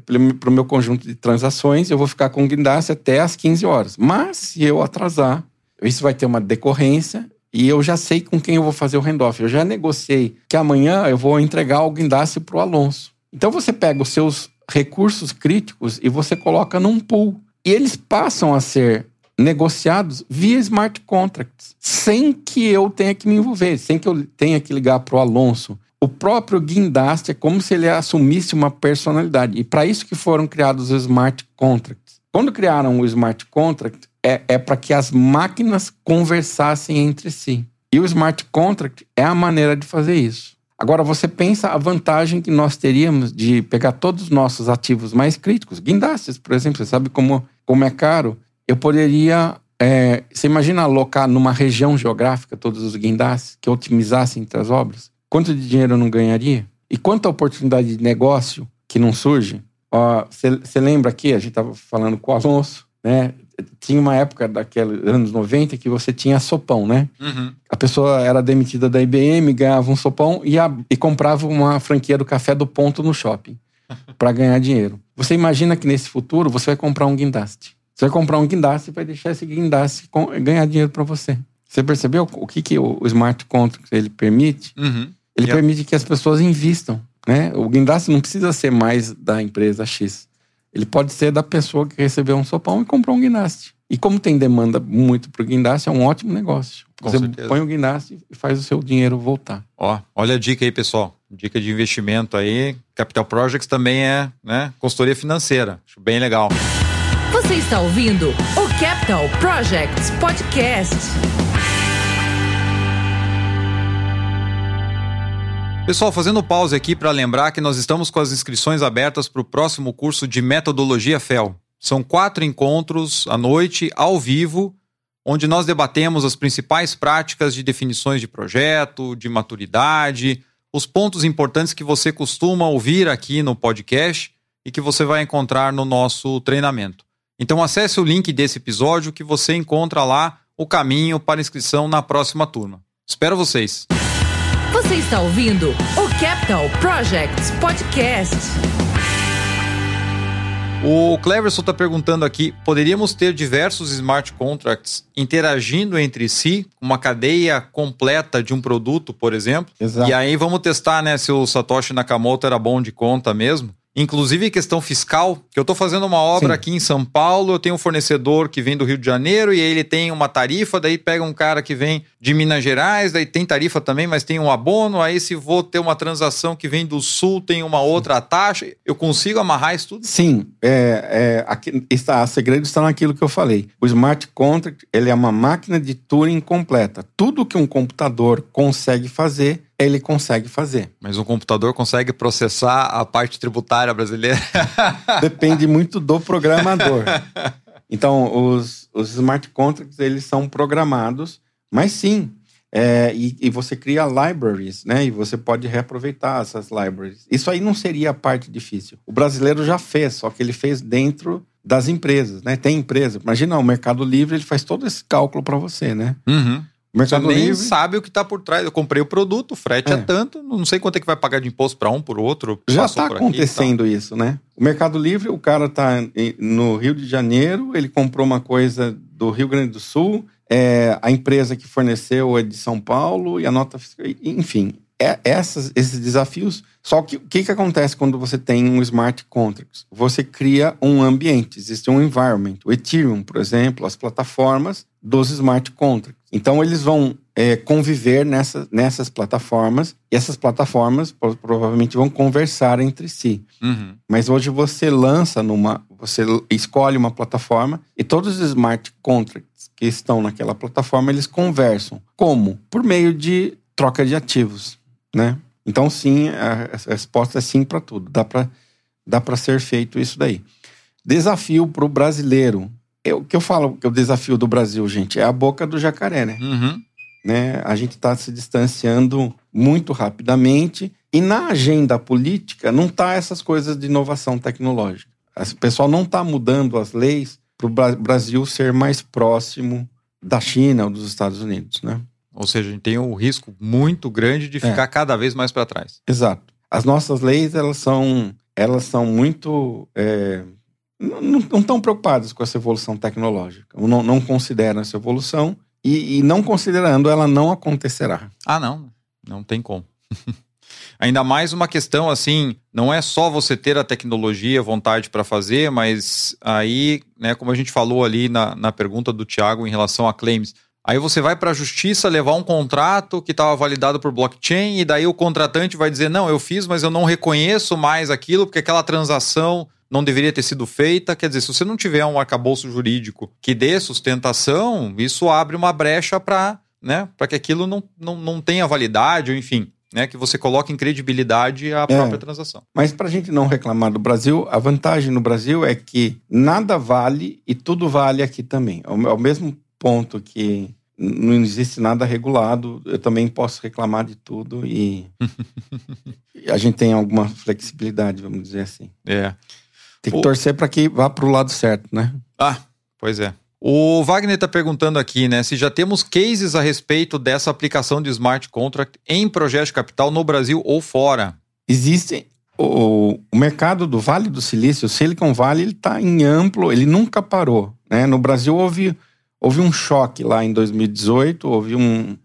o meu conjunto de transações, eu vou ficar com o guindaste até às 15 horas. Mas, se eu atrasar, isso vai ter uma decorrência e eu já sei com quem eu vou fazer o handoff. Eu já negociei que amanhã eu vou entregar o guindaste para o Alonso. Então, você pega os seus recursos críticos e você coloca num pool. E eles passam a ser negociados via smart contracts, sem que eu tenha que me envolver, sem que eu tenha que ligar para o Alonso. O próprio guindaste é como se ele assumisse uma personalidade. E para isso que foram criados os smart contracts. Quando criaram o smart contract, é, é para que as máquinas conversassem entre si. E o smart contract é a maneira de fazer isso. Agora, você pensa a vantagem que nós teríamos de pegar todos os nossos ativos mais críticos, guindastes, por exemplo, você sabe como, como é caro eu poderia. É, você imagina alocar numa região geográfica todos os guindastes que otimizassem as obras? Quanto de dinheiro eu não ganharia? E quanta oportunidade de negócio que não surge? Você lembra aqui, a gente estava falando com o Alonso, né? Tinha uma época daqueles anos 90 que você tinha sopão, né? Uhum. A pessoa era demitida da IBM, ganhava um sopão e, a, e comprava uma franquia do café do ponto no shopping para ganhar dinheiro. Você imagina que nesse futuro você vai comprar um guindaste. Você vai comprar um guindaste e vai deixar esse guindaste ganhar dinheiro para você. Você percebeu o que, que o smart contract ele permite? Uhum. Ele yep. permite que as pessoas invistam. Né? O guindaste não precisa ser mais da empresa X. Ele pode ser da pessoa que recebeu um sopão e comprou um guindaste. E como tem demanda muito para o guindaste, é um ótimo negócio. Com você certeza. põe o guindaste e faz o seu dinheiro voltar. Ó, olha a dica aí, pessoal. Dica de investimento aí. Capital Projects também é né, consultoria financeira. Acho bem legal. Você está ouvindo o Capital Projects Podcast. Pessoal, fazendo pause aqui para lembrar que nós estamos com as inscrições abertas para o próximo curso de Metodologia FEL. São quatro encontros à noite, ao vivo, onde nós debatemos as principais práticas de definições de projeto, de maturidade, os pontos importantes que você costuma ouvir aqui no podcast e que você vai encontrar no nosso treinamento. Então acesse o link desse episódio que você encontra lá o caminho para inscrição na próxima turma. Espero vocês. Você está ouvindo o Capital Projects Podcast. O Cleverson está perguntando aqui: poderíamos ter diversos smart contracts interagindo entre si, uma cadeia completa de um produto, por exemplo? Exato. E aí vamos testar, né, se o Satoshi Nakamoto era bom de conta mesmo. Inclusive questão fiscal, que eu estou fazendo uma obra Sim. aqui em São Paulo, eu tenho um fornecedor que vem do Rio de Janeiro e ele tem uma tarifa, daí pega um cara que vem de Minas Gerais, daí tem tarifa também, mas tem um abono, aí se vou ter uma transação que vem do Sul, tem uma outra taxa, eu consigo amarrar isso tudo? Sim, é, é, aqui está, o segredo está naquilo que eu falei. O smart contract, ele é uma máquina de Turing completa. Tudo que um computador consegue fazer, ele consegue fazer. Mas um computador consegue processar a parte tributária brasileira? Depende muito do programador. Então, os, os smart contracts, eles são programados, mas sim, é, e, e, você cria libraries, né? E você pode reaproveitar essas libraries. Isso aí não seria a parte difícil. O brasileiro já fez, só que ele fez dentro das empresas, né? Tem empresa. Imagina, o Mercado Livre, ele faz todo esse cálculo para você, né? Uhum. O Mercado Você nem Livre sabe o que está por trás. Eu comprei o produto, o frete é, é tanto, não sei quanto é que vai pagar de imposto para um, por outro. Já está acontecendo isso, né? O Mercado Livre, o cara está no Rio de Janeiro, ele comprou uma coisa do Rio Grande do Sul, é, a empresa que forneceu é de São Paulo e a nota fiscal, enfim. É, essas, esses desafios. Só que o que, que acontece quando você tem um smart contract? Você cria um ambiente, existe um environment. O Ethereum, por exemplo, as plataformas dos smart contracts. Então eles vão é, conviver nessa, nessas plataformas e essas plataformas provavelmente vão conversar entre si. Uhum. Mas hoje você lança numa, você escolhe uma plataforma e todos os smart contracts que estão naquela plataforma eles conversam. Como? Por meio de troca de ativos né? Então, sim, a, resposta é sim para tudo. Dá para dá para ser feito isso daí. Desafio para o brasileiro. É o que eu falo que é o desafio do Brasil, gente, é a boca do jacaré, né? Uhum. né? A gente está se distanciando muito rapidamente e na agenda política não tá essas coisas de inovação tecnológica. O pessoal não está mudando as leis para o Brasil ser mais próximo da China ou dos Estados Unidos, né? Ou seja, a gente tem um risco muito grande de ficar é. cada vez mais para trás. Exato. As nossas leis, elas são, elas são muito... É, não estão preocupadas com essa evolução tecnológica. Não, não consideram essa evolução e, e não considerando, ela não acontecerá. Ah, não. Não tem como. Ainda mais uma questão assim, não é só você ter a tecnologia, vontade para fazer, mas aí, né, como a gente falou ali na, na pergunta do Thiago em relação a claims, aí você vai para a justiça levar um contrato que estava validado por blockchain e daí o contratante vai dizer: "Não, eu fiz, mas eu não reconheço mais aquilo porque aquela transação não deveria ter sido feita. Quer dizer, se você não tiver um arcabouço jurídico que dê sustentação, isso abre uma brecha para né, que aquilo não, não, não tenha validade, ou enfim né, que você coloque em credibilidade a própria é, transação. Mas para a gente não reclamar do Brasil, a vantagem no Brasil é que nada vale e tudo vale aqui também. Ao, ao mesmo ponto que não existe nada regulado, eu também posso reclamar de tudo e a gente tem alguma flexibilidade, vamos dizer assim. É. Tem que o... torcer para que vá para o lado certo, né? Ah, pois é. O Wagner está perguntando aqui, né, se já temos cases a respeito dessa aplicação de smart contract em projetos de capital no Brasil ou fora. Existem. O, o mercado do Vale do Silício, o Silicon Valley, ele está em amplo, ele nunca parou. Né? No Brasil houve, houve um choque lá em 2018, houve um,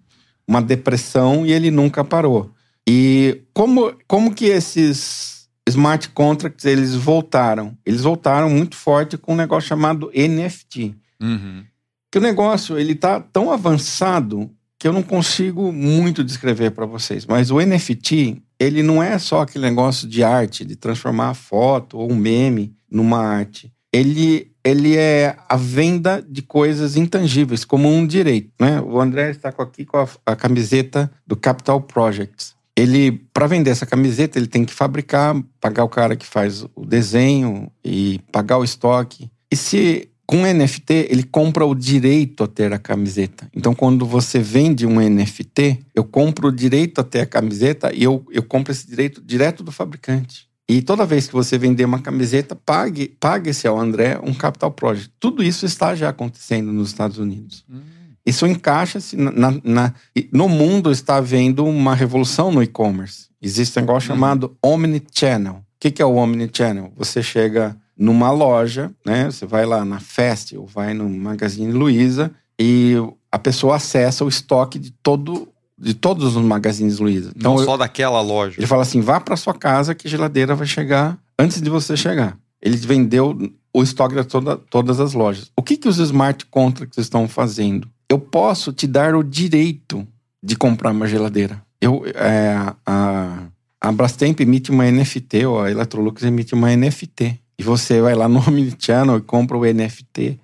uma depressão e ele nunca parou. E como, como que esses smart contracts eles voltaram? Eles voltaram muito forte com um negócio chamado NFT. Uhum. Que o negócio ele tá tão avançado que eu não consigo muito descrever para vocês. Mas o NFT ele não é só aquele negócio de arte, de transformar a foto ou um meme numa arte. Ele, ele é a venda de coisas intangíveis, como um direito. Né? O André está aqui com a, a camiseta do Capital Projects. Ele, para vender essa camiseta, ele tem que fabricar, pagar o cara que faz o desenho e pagar o estoque. E se com NFT, ele compra o direito a ter a camiseta. Então, quando você vende um NFT, eu compro o direito a ter a camiseta e eu, eu compro esse direito direto do fabricante. E toda vez que você vender uma camiseta, pague, pague-se ao André um capital project. Tudo isso está já acontecendo nos Estados Unidos. Hum. Isso encaixa-se na, na, No mundo está havendo uma revolução no e-commerce. Existe um negócio hum. chamado Omnichannel. O que, que é o Omnichannel? Você chega numa loja, né? Você vai lá na Fest ou vai no Magazine Luiza e a pessoa acessa o estoque de todo de todos os magazines Luiza. Então, Não só eu, daquela loja. Ele fala assim: vá para sua casa que a geladeira vai chegar antes de você chegar. Ele vendeu o estoque de toda, todas as lojas. O que, que os smart contracts estão fazendo? Eu posso te dar o direito de comprar uma geladeira. Eu, é, a, a Brastemp emite uma NFT, ou a Electrolux emite uma NFT e você vai lá no Omnichannel e compra o NFT.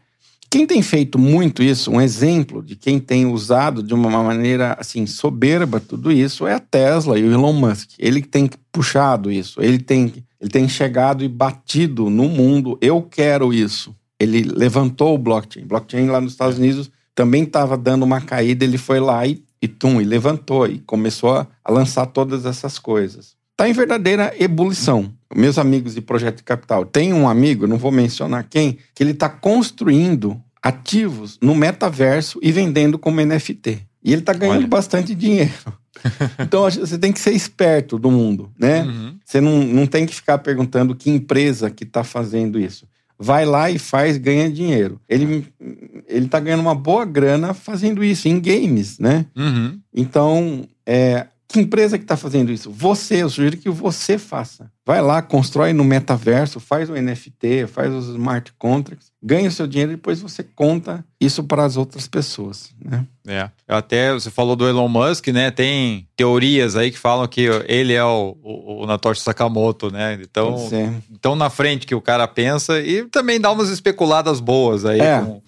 Quem tem feito muito isso, um exemplo de quem tem usado de uma maneira assim soberba tudo isso é a Tesla e o Elon Musk. Ele tem puxado isso, ele tem, ele tem chegado e batido no mundo. Eu quero isso. Ele levantou o blockchain. Blockchain lá nos Estados Unidos também estava dando uma caída. Ele foi lá e, e tum, e levantou e começou a, a lançar todas essas coisas. Está em verdadeira ebulição meus amigos de projeto de capital, tem um amigo, não vou mencionar quem, que ele está construindo ativos no metaverso e vendendo como NFT. E ele está ganhando Olha. bastante dinheiro. então você tem que ser esperto do mundo, né? Uhum. Você não, não tem que ficar perguntando que empresa que está fazendo isso. Vai lá e faz, ganha dinheiro. Ele ele está ganhando uma boa grana fazendo isso em games, né? Uhum. Então é, que empresa que está fazendo isso? Você, eu sugiro que você faça. Vai lá, constrói no metaverso, faz o NFT, faz os smart contracts, ganha o seu dinheiro e depois você conta isso para as outras pessoas, né? É. Até você falou do Elon Musk, né? Tem teorias aí que falam que ele é o, o, o Natoshi Sakamoto, né? Então, então na frente que o cara pensa e também dá umas especuladas boas aí é. com.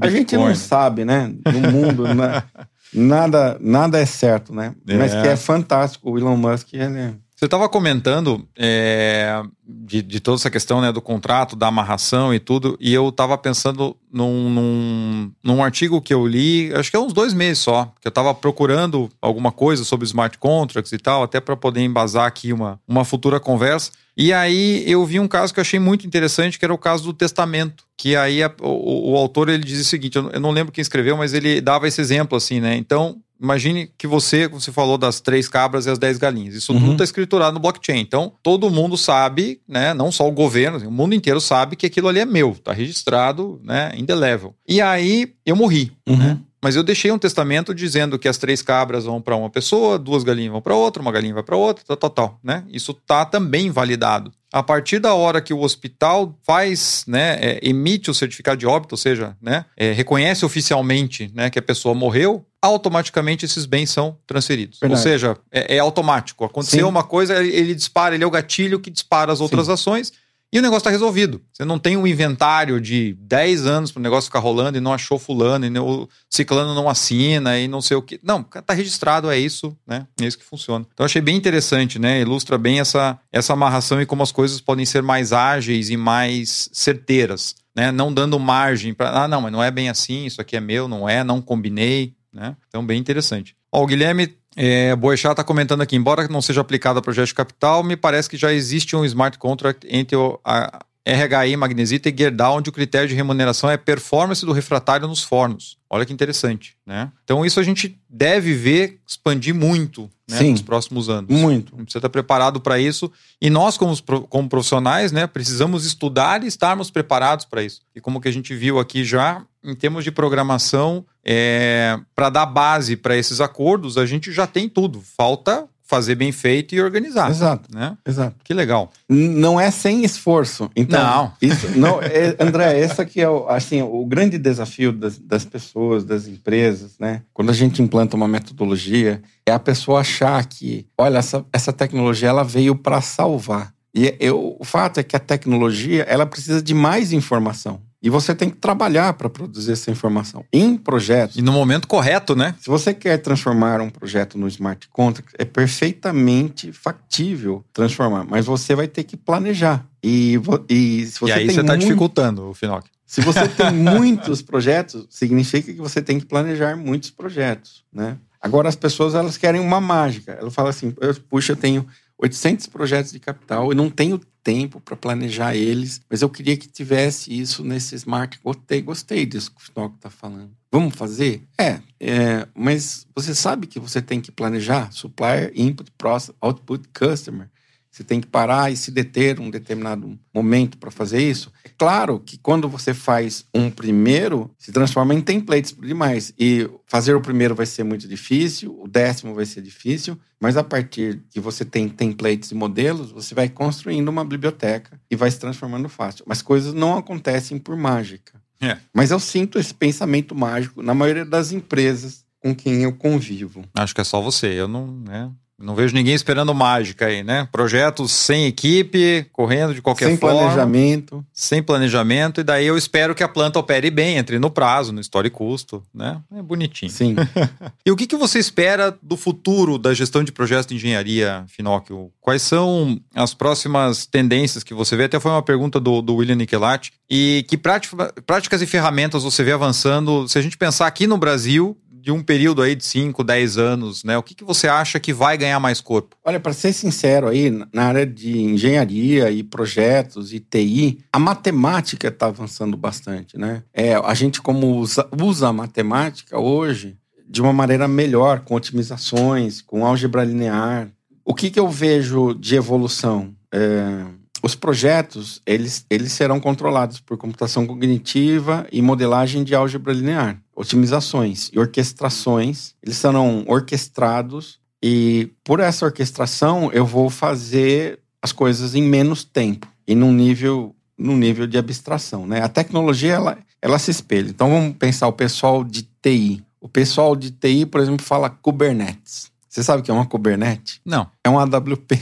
A gente não sabe, né? No mundo, né? nada, nada é certo, né? É. Mas que é fantástico. O Elon Musk, ele é Você estava comentando é, de, de, toda essa questão né, do contrato, da amarração e tudo, e eu estava pensando num, num, num, artigo que eu li, acho que é uns dois meses só, que eu estava procurando alguma coisa sobre smart contracts e tal, até para poder embasar aqui uma, uma futura conversa. E aí eu vi um caso que eu achei muito interessante, que era o caso do testamento. Que aí a, o, o, autor ele diz o seguinte: eu não lembro quem escreveu, mas ele dava esse exemplo assim, né? Então, imagine que você, você falou das três cabras e as dez galinhas. Isso uhum. tudo está escriturado no blockchain. Então, todo mundo sabe, né? Não só o governo, o mundo inteiro sabe que aquilo ali é meu, está registrado, né? Indelével. E aí eu morri, uhum. né? Mas eu deixei um testamento dizendo que as três cabras vão para uma pessoa, duas galinhas vão para outra, uma galinha vai para outra, tal, tal, tal, né? Isso tá também validado. A partir da hora que o hospital faz, né, é, emite o certificado de óbito, ou seja, né, é, reconhece oficialmente, né, que a pessoa morreu, automaticamente esses bens são transferidos. Verdade. Ou seja, é, é automático. Aconteceu Sim. uma coisa, ele, dispara, ele é o gatilho que dispara as outras Sim. ações e o negócio está resolvido. Você não tem um inventário de 10 anos para o negócio ficar rolando e não achou fulano, e o ciclano não assina e não sei o que. Não, está registrado, é isso, né? É isso que funciona. Então achei bem interessante, né? Ilustra bem essa, essa amarração e como as coisas podem ser mais ágeis e mais certeiras. Né? Não dando margem para, ah, não, mas não é bem assim, isso aqui é meu, não é, não combinei, né? Então, bem interessante. Ó, o Guilherme é, Boechat está comentando aqui, embora não seja aplicado a projeto de capital, me parece que já existe um smart contract entre o, a RHI, Magnesita e Gerdau, onde o critério de remuneração é performance do refratário nos fornos. Olha que interessante, né? Então isso a gente deve ver expandir muito né, Sim, nos próximos anos. Muito. Você está preparado para isso. E nós, como, como profissionais, né, precisamos estudar e estarmos preparados para isso. E como que a gente viu aqui já, em termos de programação, é, para dar base para esses acordos, a gente já tem tudo. Falta fazer bem feito e organizar. Exato. Né? Exato. Que legal. Não é sem esforço. Então, não. Isso, não é, André, esse aqui é o, assim, o grande desafio das, das pessoas, das empresas, né? Quando a gente implanta uma metodologia, é a pessoa achar que, olha, essa, essa tecnologia ela veio para salvar. E eu, o fato é que a tecnologia ela precisa de mais informação. E você tem que trabalhar para produzir essa informação em projetos. E no momento correto, né? Se você quer transformar um projeto no smart contract, é perfeitamente factível transformar, mas você vai ter que planejar. E, e, se você e aí você está muito... dificultando o Finoc. Se você tem muitos projetos, significa que você tem que planejar muitos projetos, né? Agora as pessoas elas querem uma mágica. Ela fala assim: puxa, eu tenho 800 projetos de capital e não tenho tempo para planejar eles, mas eu queria que tivesse isso nesse smart. Gostei, gostei disso que o Stock está falando. Vamos fazer? É, é, mas você sabe que você tem que planejar supplier, input, process, output, customer. Você tem que parar e se deter um determinado momento para fazer isso. É claro que quando você faz um primeiro, se transforma em templates demais. E fazer o primeiro vai ser muito difícil, o décimo vai ser difícil, mas a partir que você tem templates e modelos, você vai construindo uma biblioteca e vai se transformando fácil. Mas coisas não acontecem por mágica. É. Mas eu sinto esse pensamento mágico na maioria das empresas com quem eu convivo. Acho que é só você. Eu não, né? Não vejo ninguém esperando mágica aí, né? Projetos sem equipe, correndo de qualquer sem forma. Sem planejamento. Sem planejamento. E daí eu espero que a planta opere bem, entre no prazo, no história e custo, né? É bonitinho. Sim. e o que, que você espera do futuro da gestão de projetos de engenharia, Finóquio? Quais são as próximas tendências que você vê? Até foi uma pergunta do, do William Nicolati. E que práticas e ferramentas você vê avançando? Se a gente pensar aqui no Brasil, de um período aí de 5, 10 anos, né? O que, que você acha que vai ganhar mais corpo? Olha, para ser sincero aí, na área de engenharia e projetos e TI, a matemática está avançando bastante, né? É, a gente como usa, usa a matemática hoje de uma maneira melhor, com otimizações, com álgebra linear. O que, que eu vejo de evolução? É, os projetos, eles, eles serão controlados por computação cognitiva e modelagem de álgebra linear. Otimizações e orquestrações, eles serão orquestrados e por essa orquestração eu vou fazer as coisas em menos tempo e num nível, num nível de abstração. Né? A tecnologia, ela, ela se espelha. Então vamos pensar o pessoal de TI. O pessoal de TI, por exemplo, fala Kubernetes. Você sabe o que é uma Kubernetes? Não. É um AWP.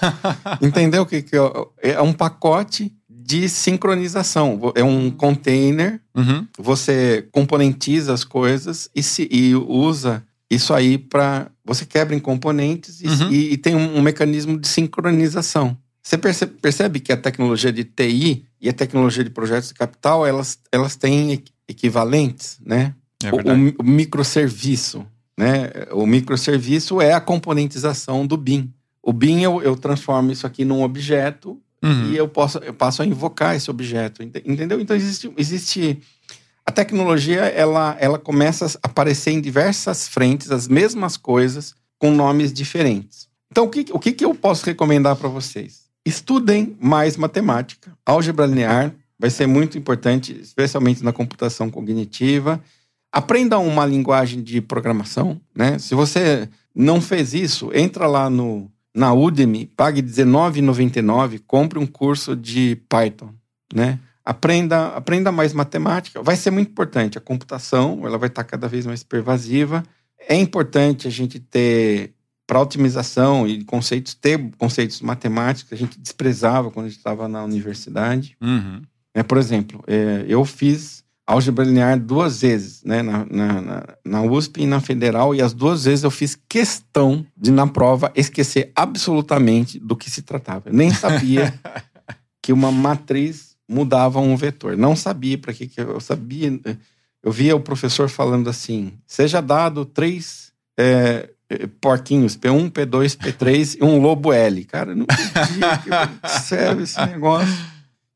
Entendeu o que, que é? É um pacote de sincronização. É um container, uhum. você componentiza as coisas e, se, e usa isso aí para você quebra em componentes e, uhum. e, e tem um, um, mecanismo de sincronização. Você percebe, percebe, que a tecnologia de TI e a tecnologia de projetos de capital, elas, elas têm equivalentes, né? É o, o, microserviço, né? O microserviço é a componentização do BIM. O BIM, eu, eu transformo isso aqui num objeto uhum. e eu, posso, eu passo a invocar esse objeto, entendeu? Então, existe, existe a tecnologia ela, ela começa a aparecer em diversas frentes, as mesmas coisas, com nomes diferentes. Então, o que, o que, que eu posso recomendar para vocês? Estudem mais matemática. Álgebra linear vai ser muito importante, especialmente na computação cognitiva. Aprendam uma linguagem de programação. Né? Se você não fez isso, entra lá no, na Udemy, pague R$19,99, compre um curso de Python. Né? Aprenda, aprenda mais matemática. Vai ser muito importante. A computação ela vai estar cada vez mais pervasiva. É importante a gente ter, para otimização e conceitos, ter conceitos matemáticos que a gente desprezava quando a gente estava na universidade. Uhum. É, por exemplo, é, eu fiz álgebra linear duas vezes, né, na, na, na, USP e na Federal, e as duas vezes eu fiz questão de, na prova, esquecer absolutamente do que se tratava. Eu nem sabia que uma matriz mudava um vetor. Não sabia para que, que eu sabia. Eu via o professor falando assim: seja dado três é, porquinhos, P1, P2, P3 e um lobo L. Cara, eu não entendi que serve esse negócio.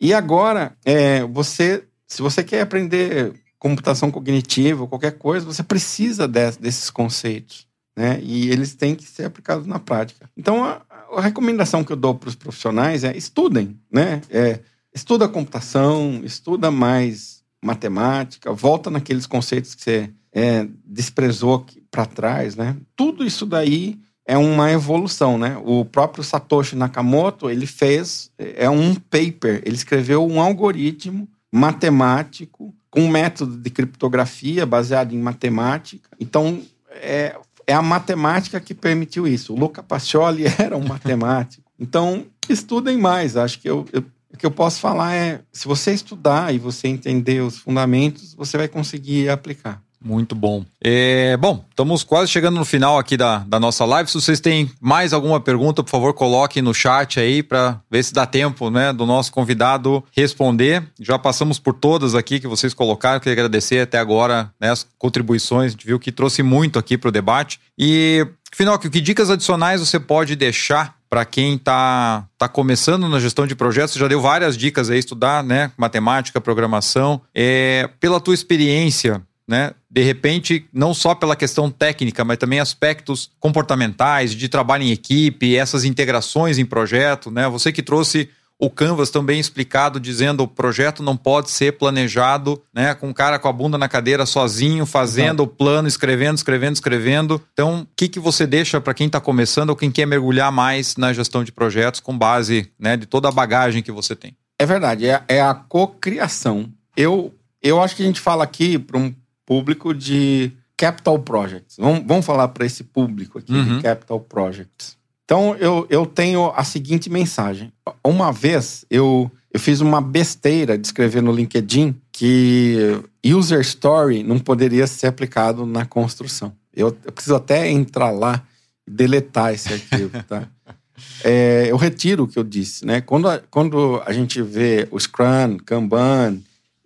E agora, é, você, se você quer aprender computação cognitiva qualquer coisa, você precisa de, desses conceitos. Né? E eles têm que ser aplicados na prática. Então, a, a recomendação que eu dou para os profissionais é estudem, né? É, estuda computação, estuda mais matemática, volta naqueles conceitos que você é, desprezou para trás, né? Tudo isso daí é uma evolução, né? O próprio Satoshi Nakamoto, ele fez, é um paper, ele escreveu um algoritmo matemático com um método de criptografia baseado em matemática. Então, é, é a matemática que permitiu isso. O Luca Pacioli era um matemático. Então, estudem mais. Acho que eu, eu o que eu posso falar é, se você estudar e você entender os fundamentos, você vai conseguir aplicar. Muito bom. É, bom, estamos quase chegando no final aqui da, da nossa live. Se vocês têm mais alguma pergunta, por favor, coloquem no chat aí para ver se dá tempo né, do nosso convidado responder. Já passamos por todas aqui que vocês colocaram. Queria agradecer até agora né, as contribuições. A gente viu que trouxe muito aqui para o debate. E, final, que dicas adicionais você pode deixar para quem está tá começando na gestão de projetos, já deu várias dicas aí, estudar né, matemática, programação. É, pela tua experiência, né, de repente, não só pela questão técnica, mas também aspectos comportamentais, de trabalho em equipe, essas integrações em projeto, né? Você que trouxe o Canvas também explicado, dizendo o projeto não pode ser planejado né, com o cara com a bunda na cadeira sozinho, fazendo o plano, escrevendo, escrevendo, escrevendo. Então, o que, que você deixa para quem está começando ou quem quer mergulhar mais na gestão de projetos com base né, de toda a bagagem que você tem? É verdade, é, é a cocriação. Eu, eu acho que a gente fala aqui para um público de capital projects. Vamos, vamos falar para esse público aqui uhum. de capital projects. Então eu, eu tenho a seguinte mensagem. Uma vez eu, eu fiz uma besteira de escrever no LinkedIn que user story não poderia ser aplicado na construção. Eu, eu preciso até entrar lá e deletar esse arquivo, tá? É, eu retiro o que eu disse, né? Quando a, quando a gente vê o Scrum, Kanban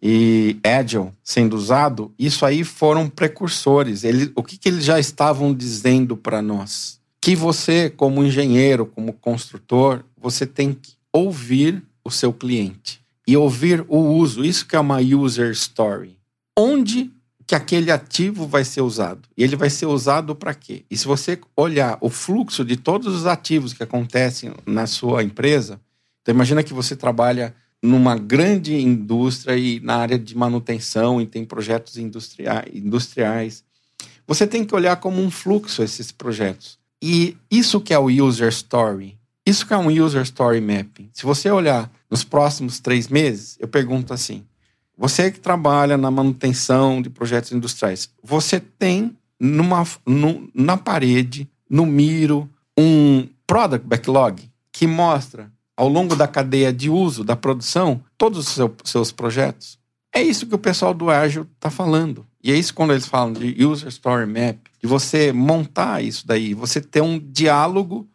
e Agile sendo usado, isso aí foram precursores. Ele, o que, que eles já estavam dizendo para nós? que você, como engenheiro, como construtor, você tem que ouvir o seu cliente e ouvir o uso. Isso que é uma user story. Onde que aquele ativo vai ser usado? E ele vai ser usado para quê? E se você olhar o fluxo de todos os ativos que acontecem na sua empresa, então imagina que você trabalha numa grande indústria e na área de manutenção e tem projetos industriais. Você tem que olhar como um fluxo esses projetos. E isso que é o user story. Isso que é um user story mapping. Se você olhar nos próximos três meses, eu pergunto assim: você que trabalha na manutenção de projetos industriais, você tem numa, no, na parede, no Miro, um product backlog que mostra ao longo da cadeia de uso da produção todos os seu, seus projetos? É isso que o pessoal do Agile está falando. E é isso quando eles falam de User Story Map, de você montar isso daí, você ter um diálogo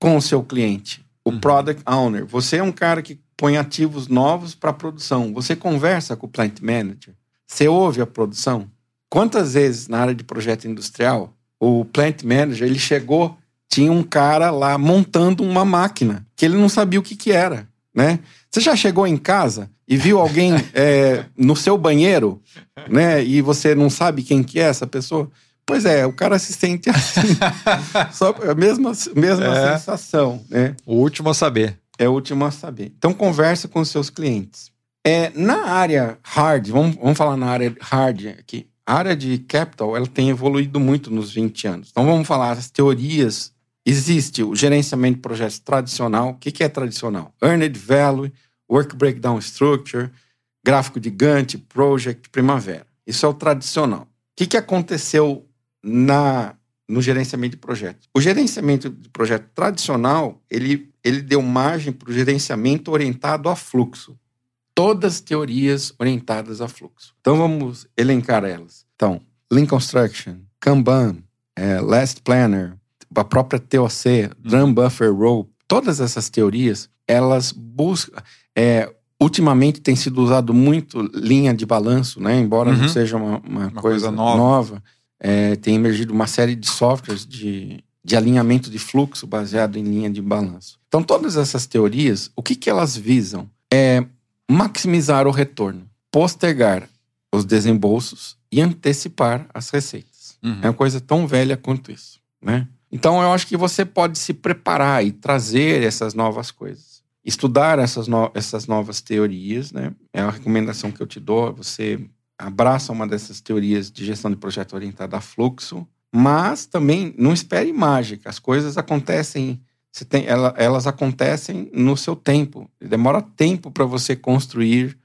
com o seu cliente, o uhum. Product Owner. Você é um cara que põe ativos novos para produção. Você conversa com o Plant Manager. Você ouve a produção. Quantas vezes na área de projeto industrial o Plant Manager ele chegou tinha um cara lá montando uma máquina que ele não sabia o que, que era, né? Você já chegou em casa e viu alguém é, no seu banheiro, né? E você não sabe quem que é essa pessoa? Pois é, o cara se sente assim. Só a mesma, mesma é. sensação, né? O último a saber. É o último a saber. Então conversa com os seus clientes. É, na área hard, vamos, vamos falar na área hard aqui. A área de capital ela tem evoluído muito nos 20 anos. Então vamos falar as teorias Existe o gerenciamento de projetos tradicional. O que é tradicional? Earned Value, Work Breakdown Structure, gráfico de Gantt, Project, Primavera. Isso é o tradicional. O que aconteceu na, no gerenciamento de projetos? O gerenciamento de projeto tradicional, ele, ele deu margem para o gerenciamento orientado a fluxo. Todas teorias orientadas a fluxo. Então vamos elencar elas. Então, Lean Construction, Kanban, é, Last Planner, a própria TOC, Drum Buffer Rope, todas essas teorias, elas buscam. É, ultimamente tem sido usado muito linha de balanço, né? Embora uhum. não seja uma, uma, uma coisa, coisa, nova, nova é, tem emergido uma série de softwares de, de alinhamento de fluxo baseado em linha de balanço. Então, todas essas teorias, o que, que elas visam? É maximizar o retorno, postergar os desembolsos e antecipar as receitas. Uhum. É uma coisa tão velha quanto isso, né? Então eu acho que você pode se preparar e trazer essas novas coisas. Estudar essas, no essas novas teorias, né? É a recomendação que eu te dou. Você abraça uma dessas teorias de gestão de projeto orientada a fluxo, mas também não espere mágica. As coisas acontecem, tem, ela, elas acontecem no seu tempo. Demora tempo para você construir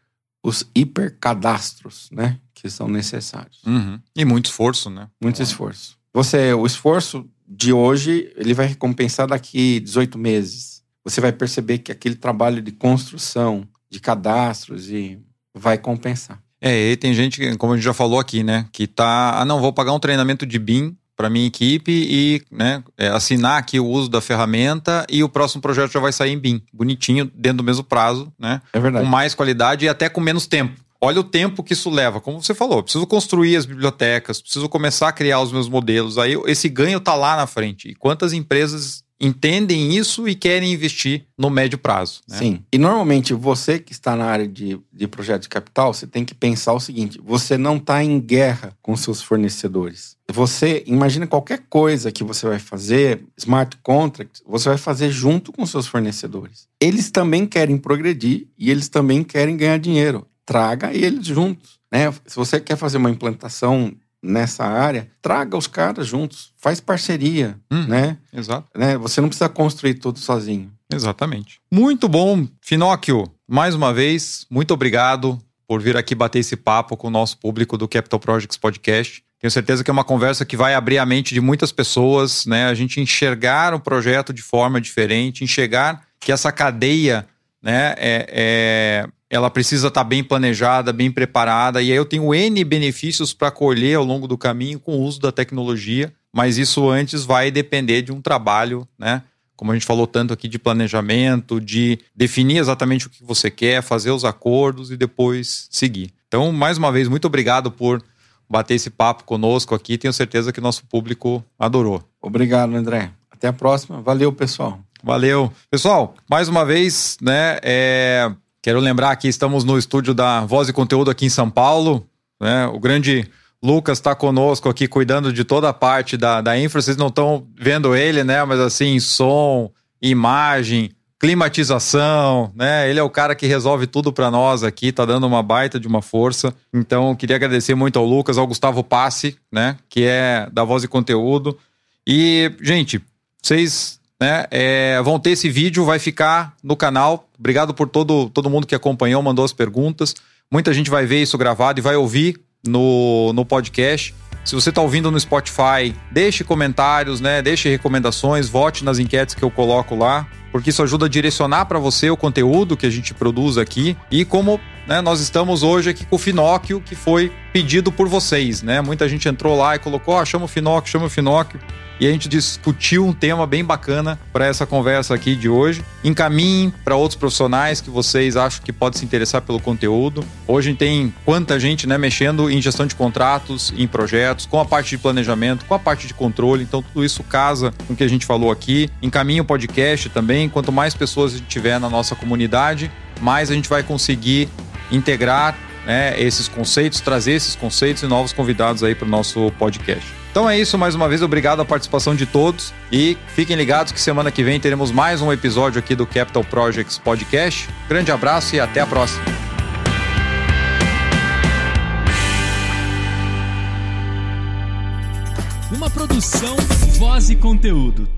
os hipercadastros, né? Que são necessários. Uhum. E muito esforço, né? Muito esforço. Você, o esforço de hoje, ele vai recompensar daqui 18 meses. Você vai perceber que aquele trabalho de construção, de cadastros, e vai compensar. É, e tem gente, como a gente já falou aqui, né, que tá, ah, não, vou pagar um treinamento de BIM para minha equipe e né, é, assinar aqui o uso da ferramenta e o próximo projeto já vai sair em BIM, bonitinho, dentro do mesmo prazo, né? É verdade. Com mais qualidade e até com menos tempo. Olha o tempo que isso leva. Como você falou, preciso construir as bibliotecas, preciso começar a criar os meus modelos. Aí esse ganho está lá na frente. E quantas empresas entendem isso e querem investir no médio prazo. Né? Sim. E normalmente você que está na área de, de projeto de capital, você tem que pensar o seguinte: você não está em guerra com seus fornecedores. Você imagina qualquer coisa que você vai fazer, smart contract, você vai fazer junto com seus fornecedores. Eles também querem progredir e eles também querem ganhar dinheiro traga eles juntos. Né? Se você quer fazer uma implantação nessa área, traga os caras juntos, faz parceria, hum, né? Exato. Né? Você não precisa construir tudo sozinho. Exatamente. Muito bom, Finóquio. Mais uma vez, muito obrigado por vir aqui bater esse papo com o nosso público do Capital Projects Podcast. Tenho certeza que é uma conversa que vai abrir a mente de muitas pessoas, né? A gente enxergar o projeto de forma diferente, enxergar que essa cadeia, né, é, é ela precisa estar tá bem planejada, bem preparada, e aí eu tenho N benefícios para colher ao longo do caminho com o uso da tecnologia, mas isso antes vai depender de um trabalho, né? Como a gente falou tanto aqui de planejamento, de definir exatamente o que você quer, fazer os acordos e depois seguir. Então, mais uma vez, muito obrigado por bater esse papo conosco aqui. Tenho certeza que nosso público adorou. Obrigado, André. Até a próxima. Valeu, pessoal. Valeu. Pessoal, mais uma vez, né? É Quero lembrar que estamos no estúdio da Voz e Conteúdo aqui em São Paulo. Né? O grande Lucas está conosco aqui cuidando de toda a parte da, da infra. Vocês não estão vendo ele, né? Mas assim, som, imagem, climatização, né? Ele é o cara que resolve tudo para nós aqui, tá dando uma baita de uma força. Então, queria agradecer muito ao Lucas, ao Gustavo Passe, né? Que é da Voz e Conteúdo. E, gente, vocês né? É, vão ter esse vídeo, vai ficar no canal. Obrigado por todo, todo mundo que acompanhou, mandou as perguntas. Muita gente vai ver isso gravado e vai ouvir no, no podcast. Se você está ouvindo no Spotify, deixe comentários, né? Deixe recomendações, vote nas enquetes que eu coloco lá, porque isso ajuda a direcionar para você o conteúdo que a gente produz aqui. E como né, nós estamos hoje aqui com o Finóquio, que foi pedido por vocês, né? Muita gente entrou lá e colocou, ah, chama o Finóquio, chama o Finóquio e a gente discutiu um tema bem bacana para essa conversa aqui de hoje. Encaminhem para outros profissionais que vocês acham que podem se interessar pelo conteúdo. Hoje tem quanta gente né, mexendo em gestão de contratos, em projetos, com a parte de planejamento, com a parte de controle. Então, tudo isso casa com o que a gente falou aqui. Encaminhe o podcast também. Quanto mais pessoas a gente tiver na nossa comunidade, mais a gente vai conseguir integrar né, esses conceitos, trazer esses conceitos e novos convidados aí para o nosso podcast. Então é isso, mais uma vez, obrigado à participação de todos e fiquem ligados que semana que vem teremos mais um episódio aqui do Capital Projects Podcast. Grande abraço e até a próxima. Uma produção, voz e conteúdo.